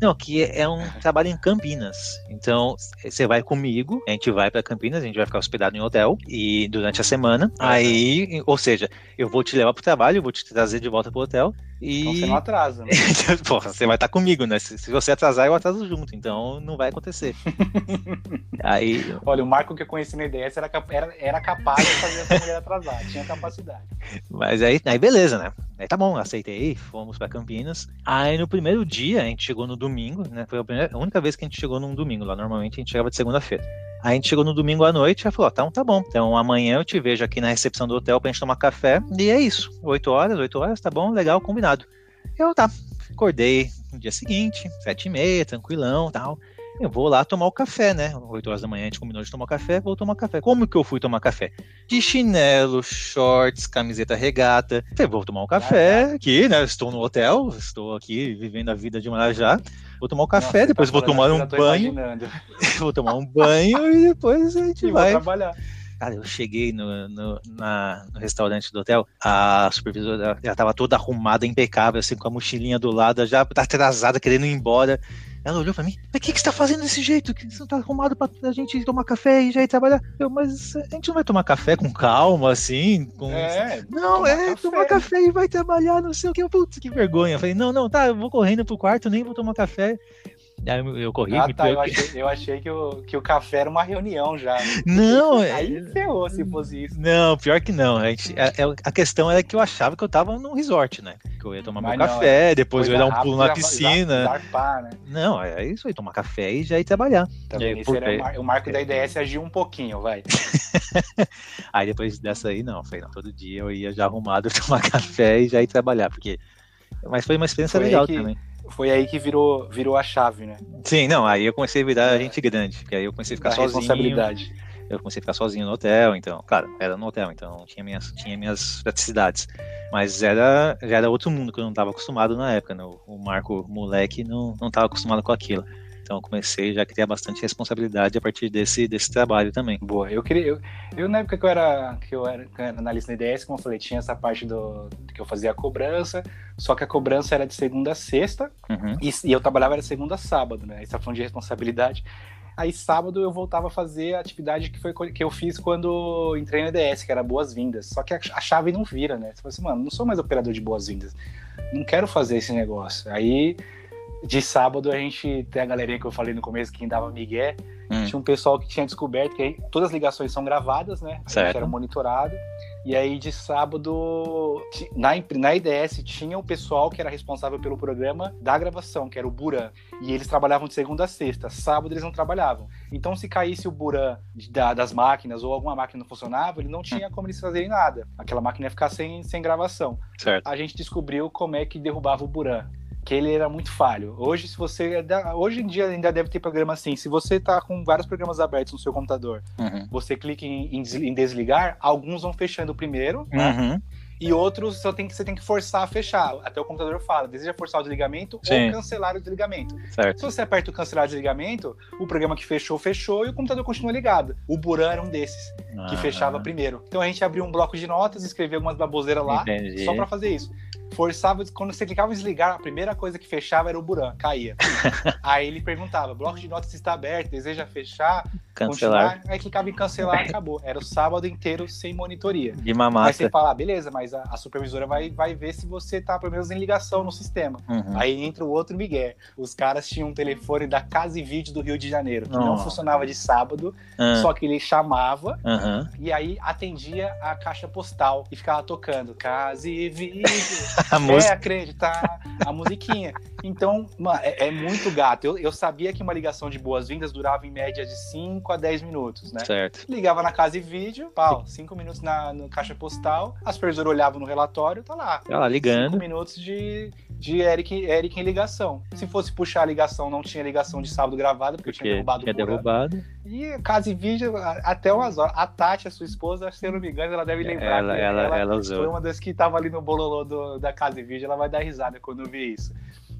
não, que é um trabalho em Campinas. Então, você vai comigo, a gente vai para Campinas, a gente vai ficar hospedado em hotel e durante a semana. Aí, ou seja, eu vou te levar pro trabalho, eu vou te trazer de volta pro hotel e... Então você não atrasa, né? Porra, você vai estar comigo, né? Se, se, você atrasar, eu atraso junto, então não vai acontecer. Aí. Olha, o Marco que eu conheci na IDS era, era, era capaz de fazer essa mulher atrasar, tinha capacidade. Mas aí, aí beleza, né? Aí tá bom, aceitei, fomos para Campinas. Aí no primeiro dia, a gente chegou no domingo, né? Foi a, primeira, a única vez que a gente chegou num domingo lá. Normalmente a gente chegava de segunda-feira. Aí a gente chegou no domingo à noite e falou: então tá bom. Então amanhã eu te vejo aqui na recepção do hotel pra gente tomar café. E é isso. Oito horas, oito horas, tá bom, legal, combinado. Eu tá. Acordei no dia seguinte, sete e meia, tranquilão tal. Eu vou lá tomar o café, né? 8 horas da manhã a gente combinou de tomar café, vou tomar café. Como que eu fui tomar café? De chinelo, shorts, camiseta regata. Falei, vou tomar um café aqui, né? Estou no hotel, estou aqui vivendo a vida de Marajá. Vou tomar um café, Nossa, depois tá vou tomar um banho. vou tomar um banho e depois a gente e vai. trabalhar. Cara, eu cheguei no, no, na, no, restaurante do hotel, a supervisora já estava toda arrumada, impecável, assim, com a mochilinha do lado, já atrasada, querendo ir embora. Ela olhou pra mim, mas o que, que você tá fazendo desse jeito? Que você não tá arrumado pra a gente tomar café e já ir trabalhar? Eu, mas a gente não vai tomar café com calma, assim? Com... É, não, é, café. tomar café e vai trabalhar, não sei o que. Putz, que vergonha. Eu falei, não, não, tá, eu vou correndo pro quarto, nem vou tomar café. Aí eu, eu corri. Ah, tá, eu achei, eu achei, que, o, que o café era uma reunião já. Não, aí é... ferrou se fosse isso. Não, pior que não. A, gente, a, a, questão era que eu achava que eu tava num resort, né? Que eu ia tomar Mas meu não, café, é, depois eu ia dar um pulo na piscina. Zarpar, né? Não, é isso aí, tomar café e já ir trabalhar. Tá aí, o, marco da IDS agiu um pouquinho, vai. aí depois dessa aí, não, foi não, todo dia eu ia já arrumado tomar café e já ir trabalhar, porque. Mas foi uma experiência foi legal que... também foi aí que virou, virou a chave, né? Sim, não, aí eu comecei a virar é. gente grande, porque aí eu comecei a ficar a sozinho. Responsabilidade. Eu comecei a ficar sozinho no hotel, então, claro, era no hotel, então tinha minhas, tinha minhas praticidades. Mas era, já era outro mundo que eu não estava acostumado na época, né? O Marco, moleque, não estava acostumado com aquilo. Então comecei já a criar bastante responsabilidade a partir desse, desse trabalho também. Boa, eu queria. Eu, eu na época que eu era que eu era, que eu era analista na IDS, como eu falei, tinha essa parte do que eu fazia a cobrança, só que a cobrança era de segunda a sexta, uhum. e, e, eu trabalhava era segunda a sábado, né? Essa fonte de responsabilidade. Aí sábado eu voltava a fazer a atividade que foi que eu fiz quando entrei na IDS, que era boas-vindas. Só que a, a, chave não vira, né? Você fala assim, mano, não sou mais operador de boas-vindas. Não quero fazer esse negócio. Aí de sábado a gente tem a galerinha que eu falei no começo, quem dava migué, hum. tinha um pessoal que tinha descoberto que todas as ligações são gravadas, né? A certo. gente era monitorado. E aí de sábado, na, na IDS, tinha o pessoal que era responsável pelo programa da gravação, que era o Buran. E eles trabalhavam de segunda a sexta. Sábado eles não trabalhavam. Então se caísse o Buran da, das máquinas ou alguma máquina não funcionava, ele não tinha como eles fazerem nada. Aquela máquina ia ficar sem, sem gravação. Certo. A gente descobriu como é que derrubava o Buran que ele era muito falho. Hoje, se você. Hoje em dia ainda deve ter programa assim. Se você tá com vários programas abertos no seu computador, uhum. você clica em, em, desligar, alguns vão fechando primeiro, né? uhum. e outros só tem que, você tem que forçar a fechar. Até o computador fala, deseja forçar o desligamento Sim. ou cancelar o desligamento. Certo. Se você aperta o cancelar o desligamento, o programa que fechou, fechou e o computador continua ligado. O Buran era um desses, que ah. fechava primeiro. Então a gente abriu um bloco de notas, escreveu algumas baboseiras lá, Entendi. só para fazer isso forçava, quando você clicava em desligar, a primeira coisa que fechava era o Buran, caía. aí ele perguntava: bloco de notas está aberto, deseja fechar? Cancelar. Continuar? Aí clicava em cancelar e acabou. Era o sábado inteiro sem monitoria. De mamata. Aí você fala: ah, beleza, mas a, a, supervisora vai, vai ver se você tá pelo menos em ligação no sistema. Uhum. Aí entra o outro Miguel. Os caras tinham um telefone da Casa e Vídeo do Rio de Janeiro, que oh. não funcionava de sábado, uhum. só que ele chamava uhum. e aí atendia a caixa postal e ficava tocando Casa e Vídeo. a música. É, acreditar, a musiquinha. Então, mano, é, é, muito gato. Eu, eu sabia que uma ligação de boas-vindas durava em média de 5 a 10 minutos, né? Certo. Ligava na casa e vídeo, pau, 5 minutos na, na caixa postal, as pessoas olhavam no relatório, tá lá. Tá lá, ligando. 5 minutos de, de Eric, Eric em ligação. Se fosse puxar a ligação, não tinha ligação de sábado gravada, porque, porque eu tinha derrubado tinha o derrubado. E casa e vídeo, até umas horas. A Tati, a sua esposa, se eu não me engano, ela deve lembrar. Ela, ela, ela, ela usou. Foi uma das que tava ali no bololô do, da casa e vídeo, ela vai dar risada quando eu vi isso.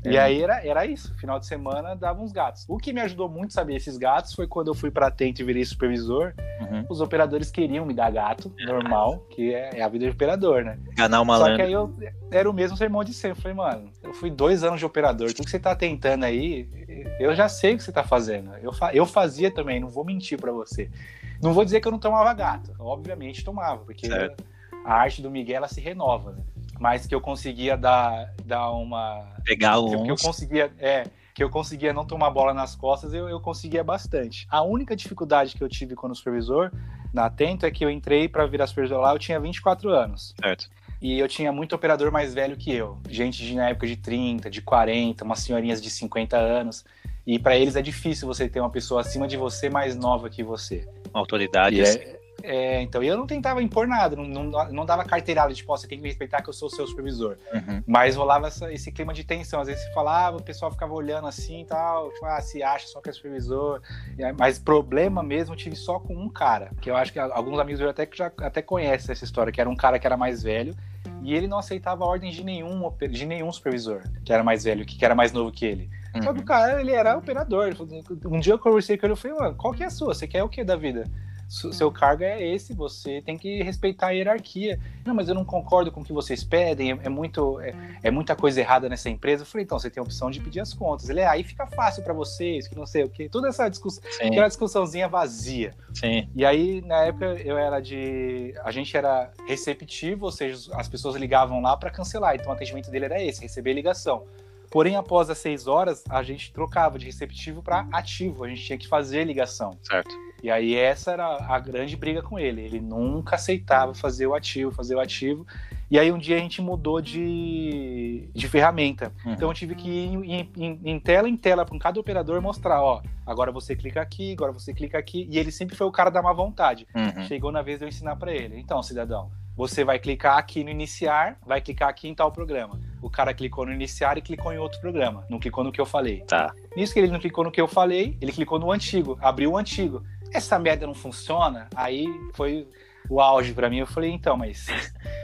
É. E aí era, era isso, final de semana dava uns gatos. O que me ajudou muito a saber esses gatos foi quando eu fui para Atento e virei supervisor. Uhum. Os operadores queriam me dar gato, normal, que é, é a vida de operador, né? Canal malandro. Só que aí eu era o mesmo sermão de sempre. Eu falei, mano, eu fui dois anos de operador, tudo que você tá tentando aí, eu já sei o que você tá fazendo. Eu, fa eu fazia também, não vou mentir para você. Não vou dizer que eu não tomava gato, obviamente tomava, porque certo. a arte do Miguel ela se renova, né? Mas que eu conseguia dar, dar uma. Pegar o. Que, eu conseguia. É, que eu conseguia não tomar bola nas costas, eu, eu conseguia bastante. A única dificuldade que eu tive quando supervisor na Atento é que eu entrei para virar supervisor lá, eu tinha 24 anos. Certo. E eu tinha muito operador mais velho que eu. Gente de, na época de 30, de 40, umas senhorinhas de 50 anos. E para eles é difícil você ter uma pessoa acima de você mais nova que você. Uma autoridade. E assim. é, é, então, eu não tentava impor nada, não, não, não dava carteirada, tipo, ó, você tem que me respeitar que eu sou o seu supervisor. Uhum. Mas rolava essa- esse clima de tensão. Às vezes você falava, o pessoal ficava olhando assim e tal, tipo, ah, se acha só que é supervisor. Mas problema mesmo eu tive só com um cara, que eu acho que alguns amigos meus até, já até conhecem essa história, que era um cara que era mais velho. E ele não aceitava ordem de nenhum, de nenhum supervisor, que era mais velho, que que era mais novo que ele. Só que o Uhum. cara, ele era operador. Um dia eu conversei com ele e falei, mano, qual que é a sua? Você quer o que da vida? Su- Seu cargo é esse, você tem que respeitar a hierarquia. Não, mas eu não concordo com o que vocês pedem, é, é muito, é, é muita coisa errada nessa empresa. Eu falei, então, você tem a opção de pedir as contas. Ele, é, aí fica fácil pra vocês, que não sei o quê. Toda essa discussão, Sim, aquela discussãozinha vazia. sim. E aí, na época, eu era de. A gente era receptivo, ou seja, as pessoas ligavam lá para cancelar. Então, o atendimento dele era esse, receber ligação. Porém, após as seis horas, a gente trocava de receptivo para ativo. A gente tinha que fazer ligação. Certo. E aí, essa era a grande briga com ele. Ele nunca aceitava fazer o ativo, fazer o ativo. E aí, um dia a gente mudou de, de ferramenta. Uhum. Então, eu tive que ir em, em- em tela em tela para cada operador mostrar: ó, agora você clica aqui, agora você clica aqui. E ele sempre foi o cara da má vontade. Uhum. Chegou na vez de eu ensinar para ele. Então, cidadão, você vai clicar aqui no iniciar, vai clicar aqui em tal programa. O cara clicou no iniciar e clicou em outro programa. Não clicou no que eu falei. Tá. Nisso que ele não clicou no que eu falei, ele clicou no antigo, abriu o antigo. Essa merda não funciona? Aí foi o auge para mim. Eu falei, então, mas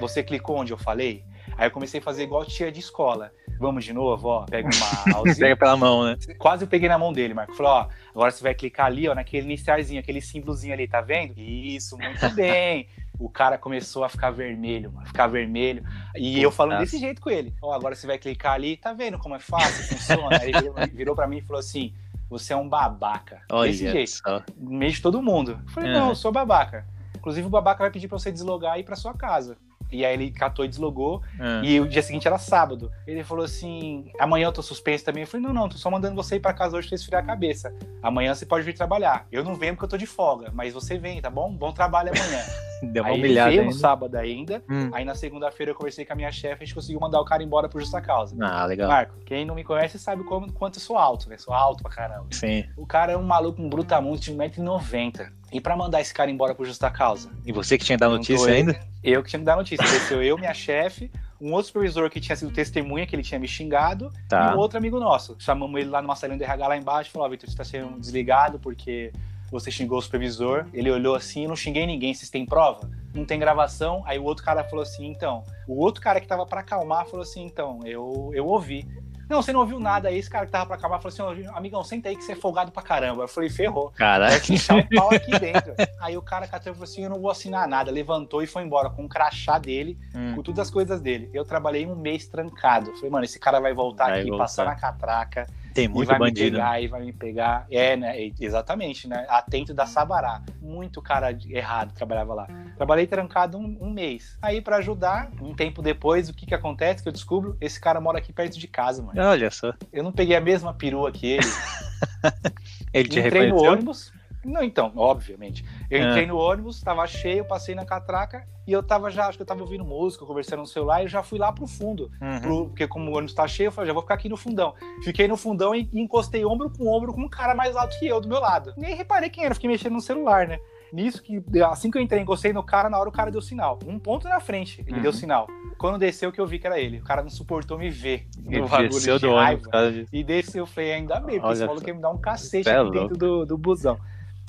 você clicou onde eu falei? Aí eu comecei a fazer igual tia de escola. Vamos de novo, ó. Pega uma mouse. Pega pela mão, né? Quase eu peguei na mão dele, Marco. Falou, ó, agora você vai clicar ali, ó, naquele iniciarzinho, aquele símbolozinho ali, tá vendo? Isso, muito bem. O cara começou a ficar vermelho, mano, ficar vermelho. E eu falando Putaço. desse jeito com ele. Ó, agora você vai clicar ali, tá vendo como é fácil, funciona? Aí ele virou, virou pra mim e falou assim: você é um babaca. Olha desse jeito, só. no meio de todo mundo. Eu falei, Uhum. não, eu sou babaca. Inclusive, o babaca vai pedir pra você deslogar e ir pra sua casa. E aí ele catou e deslogou. Uhum. E o dia seguinte era sábado. Ele falou assim: amanhã eu tô suspenso também. Eu falei: não, não, tô só mandando você ir pra casa hoje pra esfriar a cabeça. Amanhã você pode vir trabalhar. Eu não venho porque eu tô de folga, mas você vem, tá bom? Bom trabalho amanhã. Deu uma aí ele humilhada veio no ainda. sábado ainda. Hum. Aí na segunda-feira eu conversei com a minha chefe e a gente conseguiu mandar o cara embora por justa causa. Ah, legal. Marco, quem não me conhece sabe como, quanto eu sou alto, né? Sou alto pra caramba. Sim. O cara é um maluco, um brutamonte de 1,90m. E pra mandar esse cara embora por justa causa? E você que tinha dado Não tô notícia eu. ainda? Eu que tinha que dar notícia. Desceu eu, minha chefe, um outro supervisor que tinha sido testemunha, que ele tinha me xingado, e Tá. um outro amigo nosso. Chamamos ele lá numa salinha do RH lá embaixo e falou: ó, Vitor, você tá sendo desligado porque você xingou o supervisor. Ele olhou assim, eu não xinguei ninguém, vocês têm prova? Não tem gravação. Aí o outro cara falou assim, então. O outro cara que tava pra acalmar falou assim, então, eu, eu ouvi. Não, você não ouviu nada. Aí esse cara que tava pra acalmar falou assim, "Ô, amigão, senta aí que você é folgado pra caramba. Eu falei, ferrou. Caralho. Vai te inchar o pau aqui dentro. Aí o cara catou e falou assim: Eu não vou assinar nada. Levantou e foi embora com o crachá dele, Hum. com todas as coisas dele. Eu trabalhei um mês trancado. Falei, mano, esse cara vai voltar Vai aqui, voltar. passar na catraca. Tem e muito vai bandido. me pegar, e vai me pegar. É, né? e- Exatamente, né? Atento da Sabará. Muito cara errado trabalhava lá. Trabalhei trancado um, um mês. Aí, pra ajudar, um tempo depois, o que que acontece? Que eu descubro, esse cara mora aqui perto de casa, mano. Olha só. Eu não peguei a mesma perua que ele. Ele te entrei no reconheceu? ônibus. Não, então, obviamente. Eu Ah. entrei no ônibus, tava cheio, passei na catraca e eu tava já, acho que eu tava ouvindo música, conversando no celular e eu já fui lá pro fundo. Uhum. Pro- porque como o ônibus tá cheio, eu falei, já vou ficar aqui no fundão. Fiquei no fundão e, e encostei ombro com ombro com um cara mais alto que eu do meu lado. Nem reparei quem era, fiquei mexendo no celular, né? Nisso que, assim que eu entrei, encostei no cara, na hora o cara deu sinal. Um ponto na frente, ele Uhum. deu sinal. Quando desceu, que eu vi que era ele. O cara não suportou me ver. Ele desceu de do ônibus. E desceu, eu falei, ainda bem, porque Olha esse maluco só. ia me dar um cacete é aqui dentro do, do busão.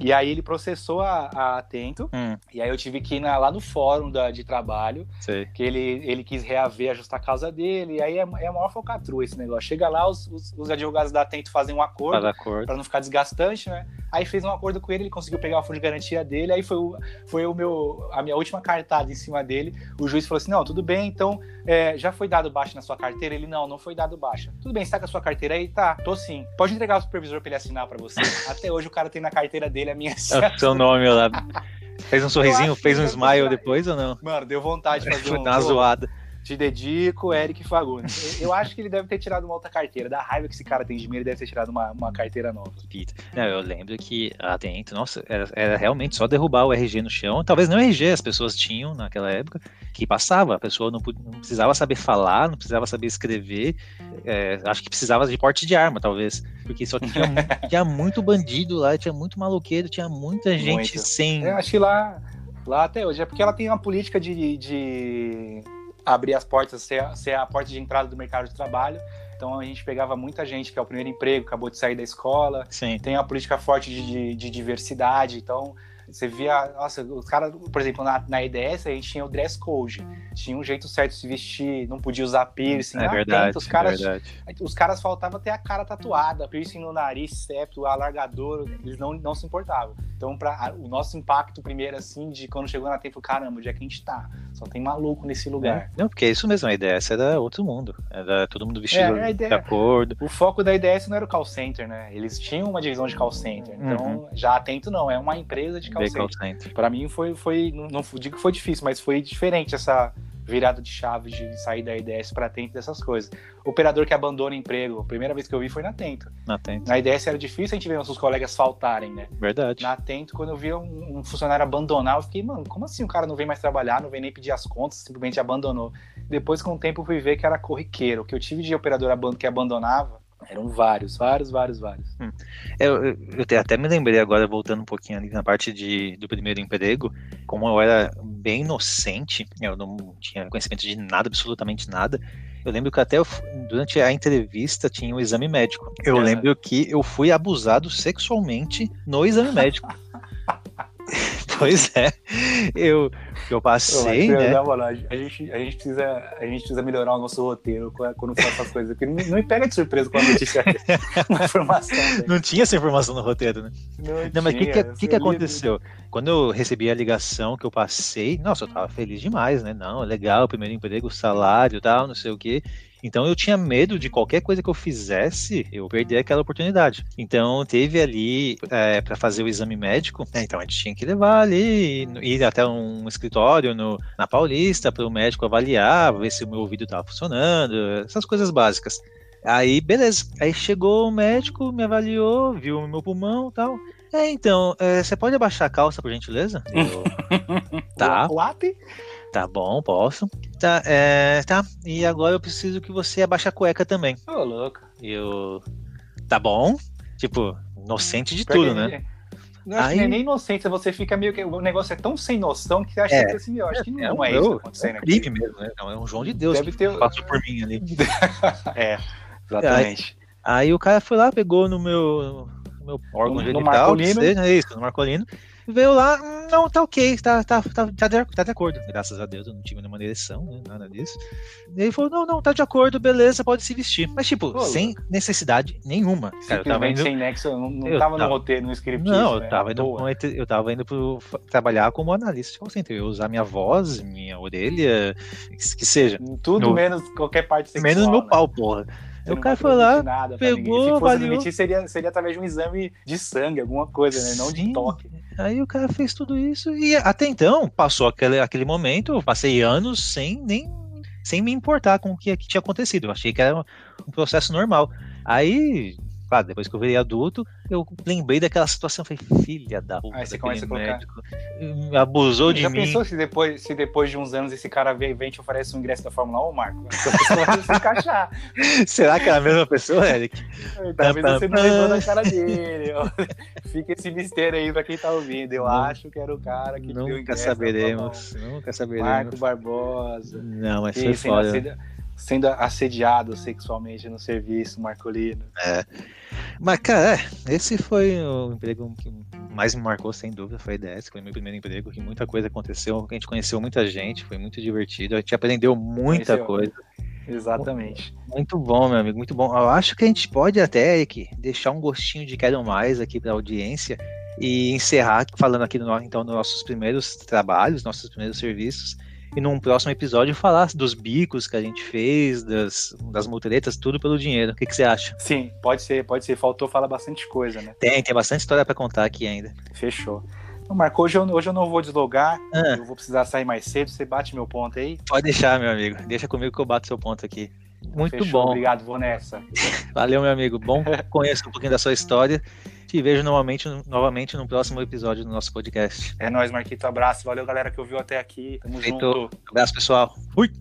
E aí ele processou a, a Atento, Hum, e aí eu tive que ir na- lá no fórum da, de trabalho, sei. que ele, ele quis reaver a justa causa dele, e aí é, é a maior falcatrua esse negócio. Chega lá, os, os, os advogados da Atento fazem um acordo, acordo. Pra não ficar desgastante, né? Aí fez um acordo com ele, ele conseguiu pegar o fundo de garantia dele, aí foi, o, foi o meu, a minha última cartada em cima dele. O juiz falou assim: não, tudo bem, então é, já foi dado baixa na sua carteira? Ele, não, não foi dado baixa. Tudo bem, você tá com a sua carteira aí? Tá, tô sim. Pode entregar o supervisor pra ele assinar pra você. Até hoje o cara tem na carteira dele a minha É o seu nome lá. Fez um sorrisinho, fez um smile depois ou não? Mano, deu vontade de fazer um. dar uma zoada. Te dedico, Eric Fagundes. Eu acho que ele deve ter tirado uma outra carteira. Da raiva que esse cara tem de mim, ele deve ter tirado uma, uma carteira nova. Não, eu lembro que atento, nossa, era, era, realmente só derrubar o RG no chão. Talvez não RG, as pessoas tinham naquela época, que passava. A pessoa não, não precisava saber falar, não precisava saber escrever. É, acho que precisava de porte de arma, talvez. Porque só tinha, tinha muito bandido lá, tinha muito maloqueiro, tinha muita gente muito. sem. Eu acho que lá, lá até hoje. É porque ela tem uma política de, de abrir as portas, ser, ser a porta de entrada do mercado de trabalho. Então a gente pegava muita gente que é o primeiro emprego, acabou de sair da escola. Sim. Tem uma política forte de, de, de diversidade. Então você via, nossa, os caras, por exemplo, na, na EDS a gente tinha o dress code, tinha um jeito certo de se vestir, não podia usar piercing. É verdade, os caras, é verdade. Os caras faltavam ter a cara tatuada, piercing no nariz, septo, alargador, eles não, não se importavam. Então, para o nosso impacto primeiro, assim, de quando chegou na tempo, caramba, onde é que a gente tá? Só tem maluco nesse lugar. É. Não, porque é isso mesmo, a EDS era outro mundo. Era todo mundo vestido é, ideia, de acordo. O foco da EDS não era o call center, né? Eles tinham uma divisão de call center. Então, uhum. já atento não, é uma empresa de call call center. Para mim foi, foi não, não digo que foi difícil, mas foi diferente essa virada de chave de sair da IDS para Atento dessas coisas. Operador que abandona emprego, a primeira vez que eu vi foi na Atento. Na. Na IDS era difícil a gente ver nossos colegas faltarem, né? Verdade. Na Atento, quando eu vi um, um, funcionário abandonar, eu fiquei, mano, como assim o cara não vem mais trabalhar, não vem nem pedir as contas, simplesmente abandonou. Depois, com o tempo, fui ver que era corriqueiro. O que eu tive de operador que abandonava eram vários, vários, vários, vários. Hum. Eu, eu, eu, até me lembrei agora, voltando um pouquinho ali na parte de, do primeiro emprego, como eu era bem inocente, eu não tinha conhecimento de nada, absolutamente nada. Eu lembro que até eu, durante a entrevista tinha um exame médico. Eu é. lembro que eu fui abusado sexualmente no exame médico. pois é. Eu, eu passei, né? a, gente, a, gente precisa, a gente precisa melhorar o nosso roteiro quando for essas coisas. Porque não, me pega de surpresa com a notícia, uma informação. Né? Não tinha essa informação no roteiro, né? Não, não mas o que, que, que, que aconteceu? Quando eu recebi a ligação que eu passei, nossa, eu tava feliz demais, né? Não, legal, primeiro emprego, salário tal, não sei o quê. Então eu tinha medo de qualquer coisa que eu fizesse, eu perder aquela oportunidade. Então teve ali é, para fazer o exame médico, né, então a gente tinha que levar ali, ir até um escritório no, na Paulista para o médico avaliar, ver se o meu ouvido estava funcionando, essas coisas básicas. Aí, beleza. Aí chegou o médico, me avaliou, viu o meu pulmão e tal. É, então, é, você pode abaixar a calça, por gentileza? Eu... tá. What? Tá bom, posso. Tá, é, tá. E agora eu preciso que você abaixe a cueca também. Ô, oh, louco. Eu. Tá bom. Tipo, inocente de tudo, né? Não acho Aí... que nem inocência, você fica meio que. O negócio é tão sem noção que você acha é, que assim, eu acho que é, não é, é isso acontecendo. É um crime aqui. mesmo, né? é um João de Deus Deve que ter... passou por mim ali. é, exatamente. Aí, aí, o cara foi lá, pegou no meu, no meu órgão no, genital, no Marcolino. Seja, é isso, no Marcolino veio lá, não, tá ok, tá, tá, tá, tá, de, tá de acordo. Graças a Deus eu não tive nenhuma ereção, né, nada disso. E ele falou, não, não, tá de acordo, beleza, pode se vestir. Mas, tipo, Pô, sem necessidade nenhuma. Cara, eu tava indo... sem nexo, não, não eu tava, tava no roteiro, no script. Não, né? eu, tava indo, eu tava indo pro, trabalhar como analista de call center. Eu usar minha voz, minha orelha, que seja. Tudo no, menos qualquer parte sexual. Menos meu né? pau, porra. Eu o cara foi lá, pegou, Se fosse avaliou. admitir, seria, seria através de um exame de sangue, alguma coisa, né? Não Sim. de toque. Aí o cara fez tudo isso e até então passou aquele, aquele momento, eu passei anos sem nem sem me importar com o que, que tinha acontecido. Eu achei que era um processo normal. Aí claro, depois que eu virei adulto, eu lembrei daquela situação, falei, filha da puta, Aí você começa a colocar... Abusou de já mim. Já pensou se depois, se depois de uns anos esse cara vem, vem te oferece um ingresso da Fórmula 1, Marco? Você se encaixar. Será que é a mesma pessoa, Eric? Talvez você não lembrou da cara dele. Fica esse mistério aí pra quem tá ouvindo. Eu não, acho que era o cara que nunca deu ingresso saberemos, Nunca saberemos. Marco Barbosa. Não, mas foi foda sendo assediado sexualmente no serviço, Marcolino. É. Mas, cara, é, esse foi o emprego que mais me marcou, sem dúvida, foi a IDS, foi meu primeiro emprego, que muita coisa aconteceu, a gente conheceu muita gente, foi muito divertido, a gente aprendeu muita conheceu. coisa. Exatamente. Muito bom, meu amigo, muito bom. Eu acho que a gente pode até, Eric, deixar um gostinho de quero mais aqui para a audiência e encerrar falando aqui do, então dos nossos primeiros trabalhos, nossos primeiros serviços e num próximo episódio falar dos bicos que a gente fez, das, das multeretas, tudo pelo dinheiro. O que, que você acha? Sim, pode ser, pode ser. Faltou falar bastante coisa, né? Tem, tem bastante história para contar aqui ainda. Fechou. Marco, hoje eu, hoje eu não vou deslogar, ah. eu vou precisar sair mais cedo. Você bate meu ponto aí? Pode deixar, meu amigo. Deixa comigo que eu bato seu ponto aqui. Muito Fechou, bom. Obrigado, vou nessa. Valeu, meu amigo. Bom conhecer um pouquinho da sua história. Te vejo novamente, novamente no próximo episódio do nosso podcast. É nóis, Marquito. Abraço. Valeu, galera, que ouviu até aqui. Tamo Feito. junto. Abraço, pessoal. Fui.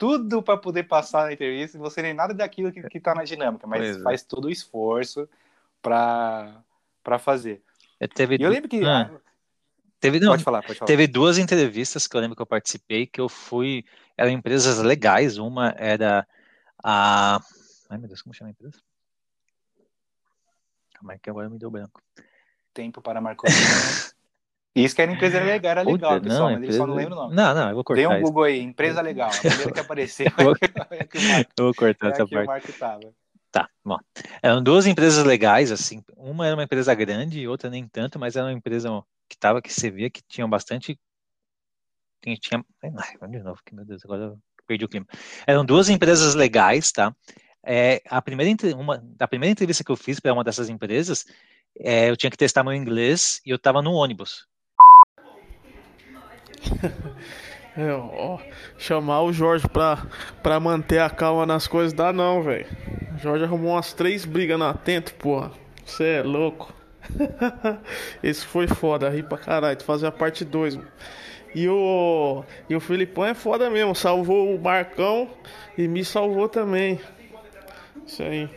tudo para poder passar na entrevista e você nem nada daquilo que, está na dinâmica, mas pois é. faz é. todo o esforço para fazer. Eu, teve eu lembro que. Ah, teve, não, pode falar, pode falar. Teve duas entrevistas que eu lembro que eu participei, que eu fui. Eram empresas legais. Uma era a. Ai, meu Deus, como chama a empresa? Calma aí, que agora me deu branco. Tempo para marcar. Isso que era empresa legal, era legal, Puta, pessoal, não, mas empresa... só não lembro o nome. Não, não, eu vou cortar. Tem um Google aí, empresa legal. A primeira que apareceu. eu, vou... eu vou cortar é essa parte. Tava. Tá, bom. Eram duas empresas legais, assim. Uma era uma empresa grande e outra nem tanto, mas era uma empresa que tava, que você via que tinha bastante. Tinha. tinha... Ai, de novo, que meu Deus, agora eu perdi o clima. Eram duas empresas legais, tá? É, a primeira, uma, a primeira entrevista que eu fiz para uma dessas empresas, é, eu tinha que testar meu inglês e eu estava no ônibus. É, ó, chamar o Jorge pra, pra manter a calma nas coisas dá não, velho. Jorge arrumou umas três brigas na Atento, porra. Você é louco. Esse foi foda, ri pra caralho. Tu fazer a parte 2, E o, e o Filipão é foda mesmo. Salvou o Marcão e me salvou também. Isso aí.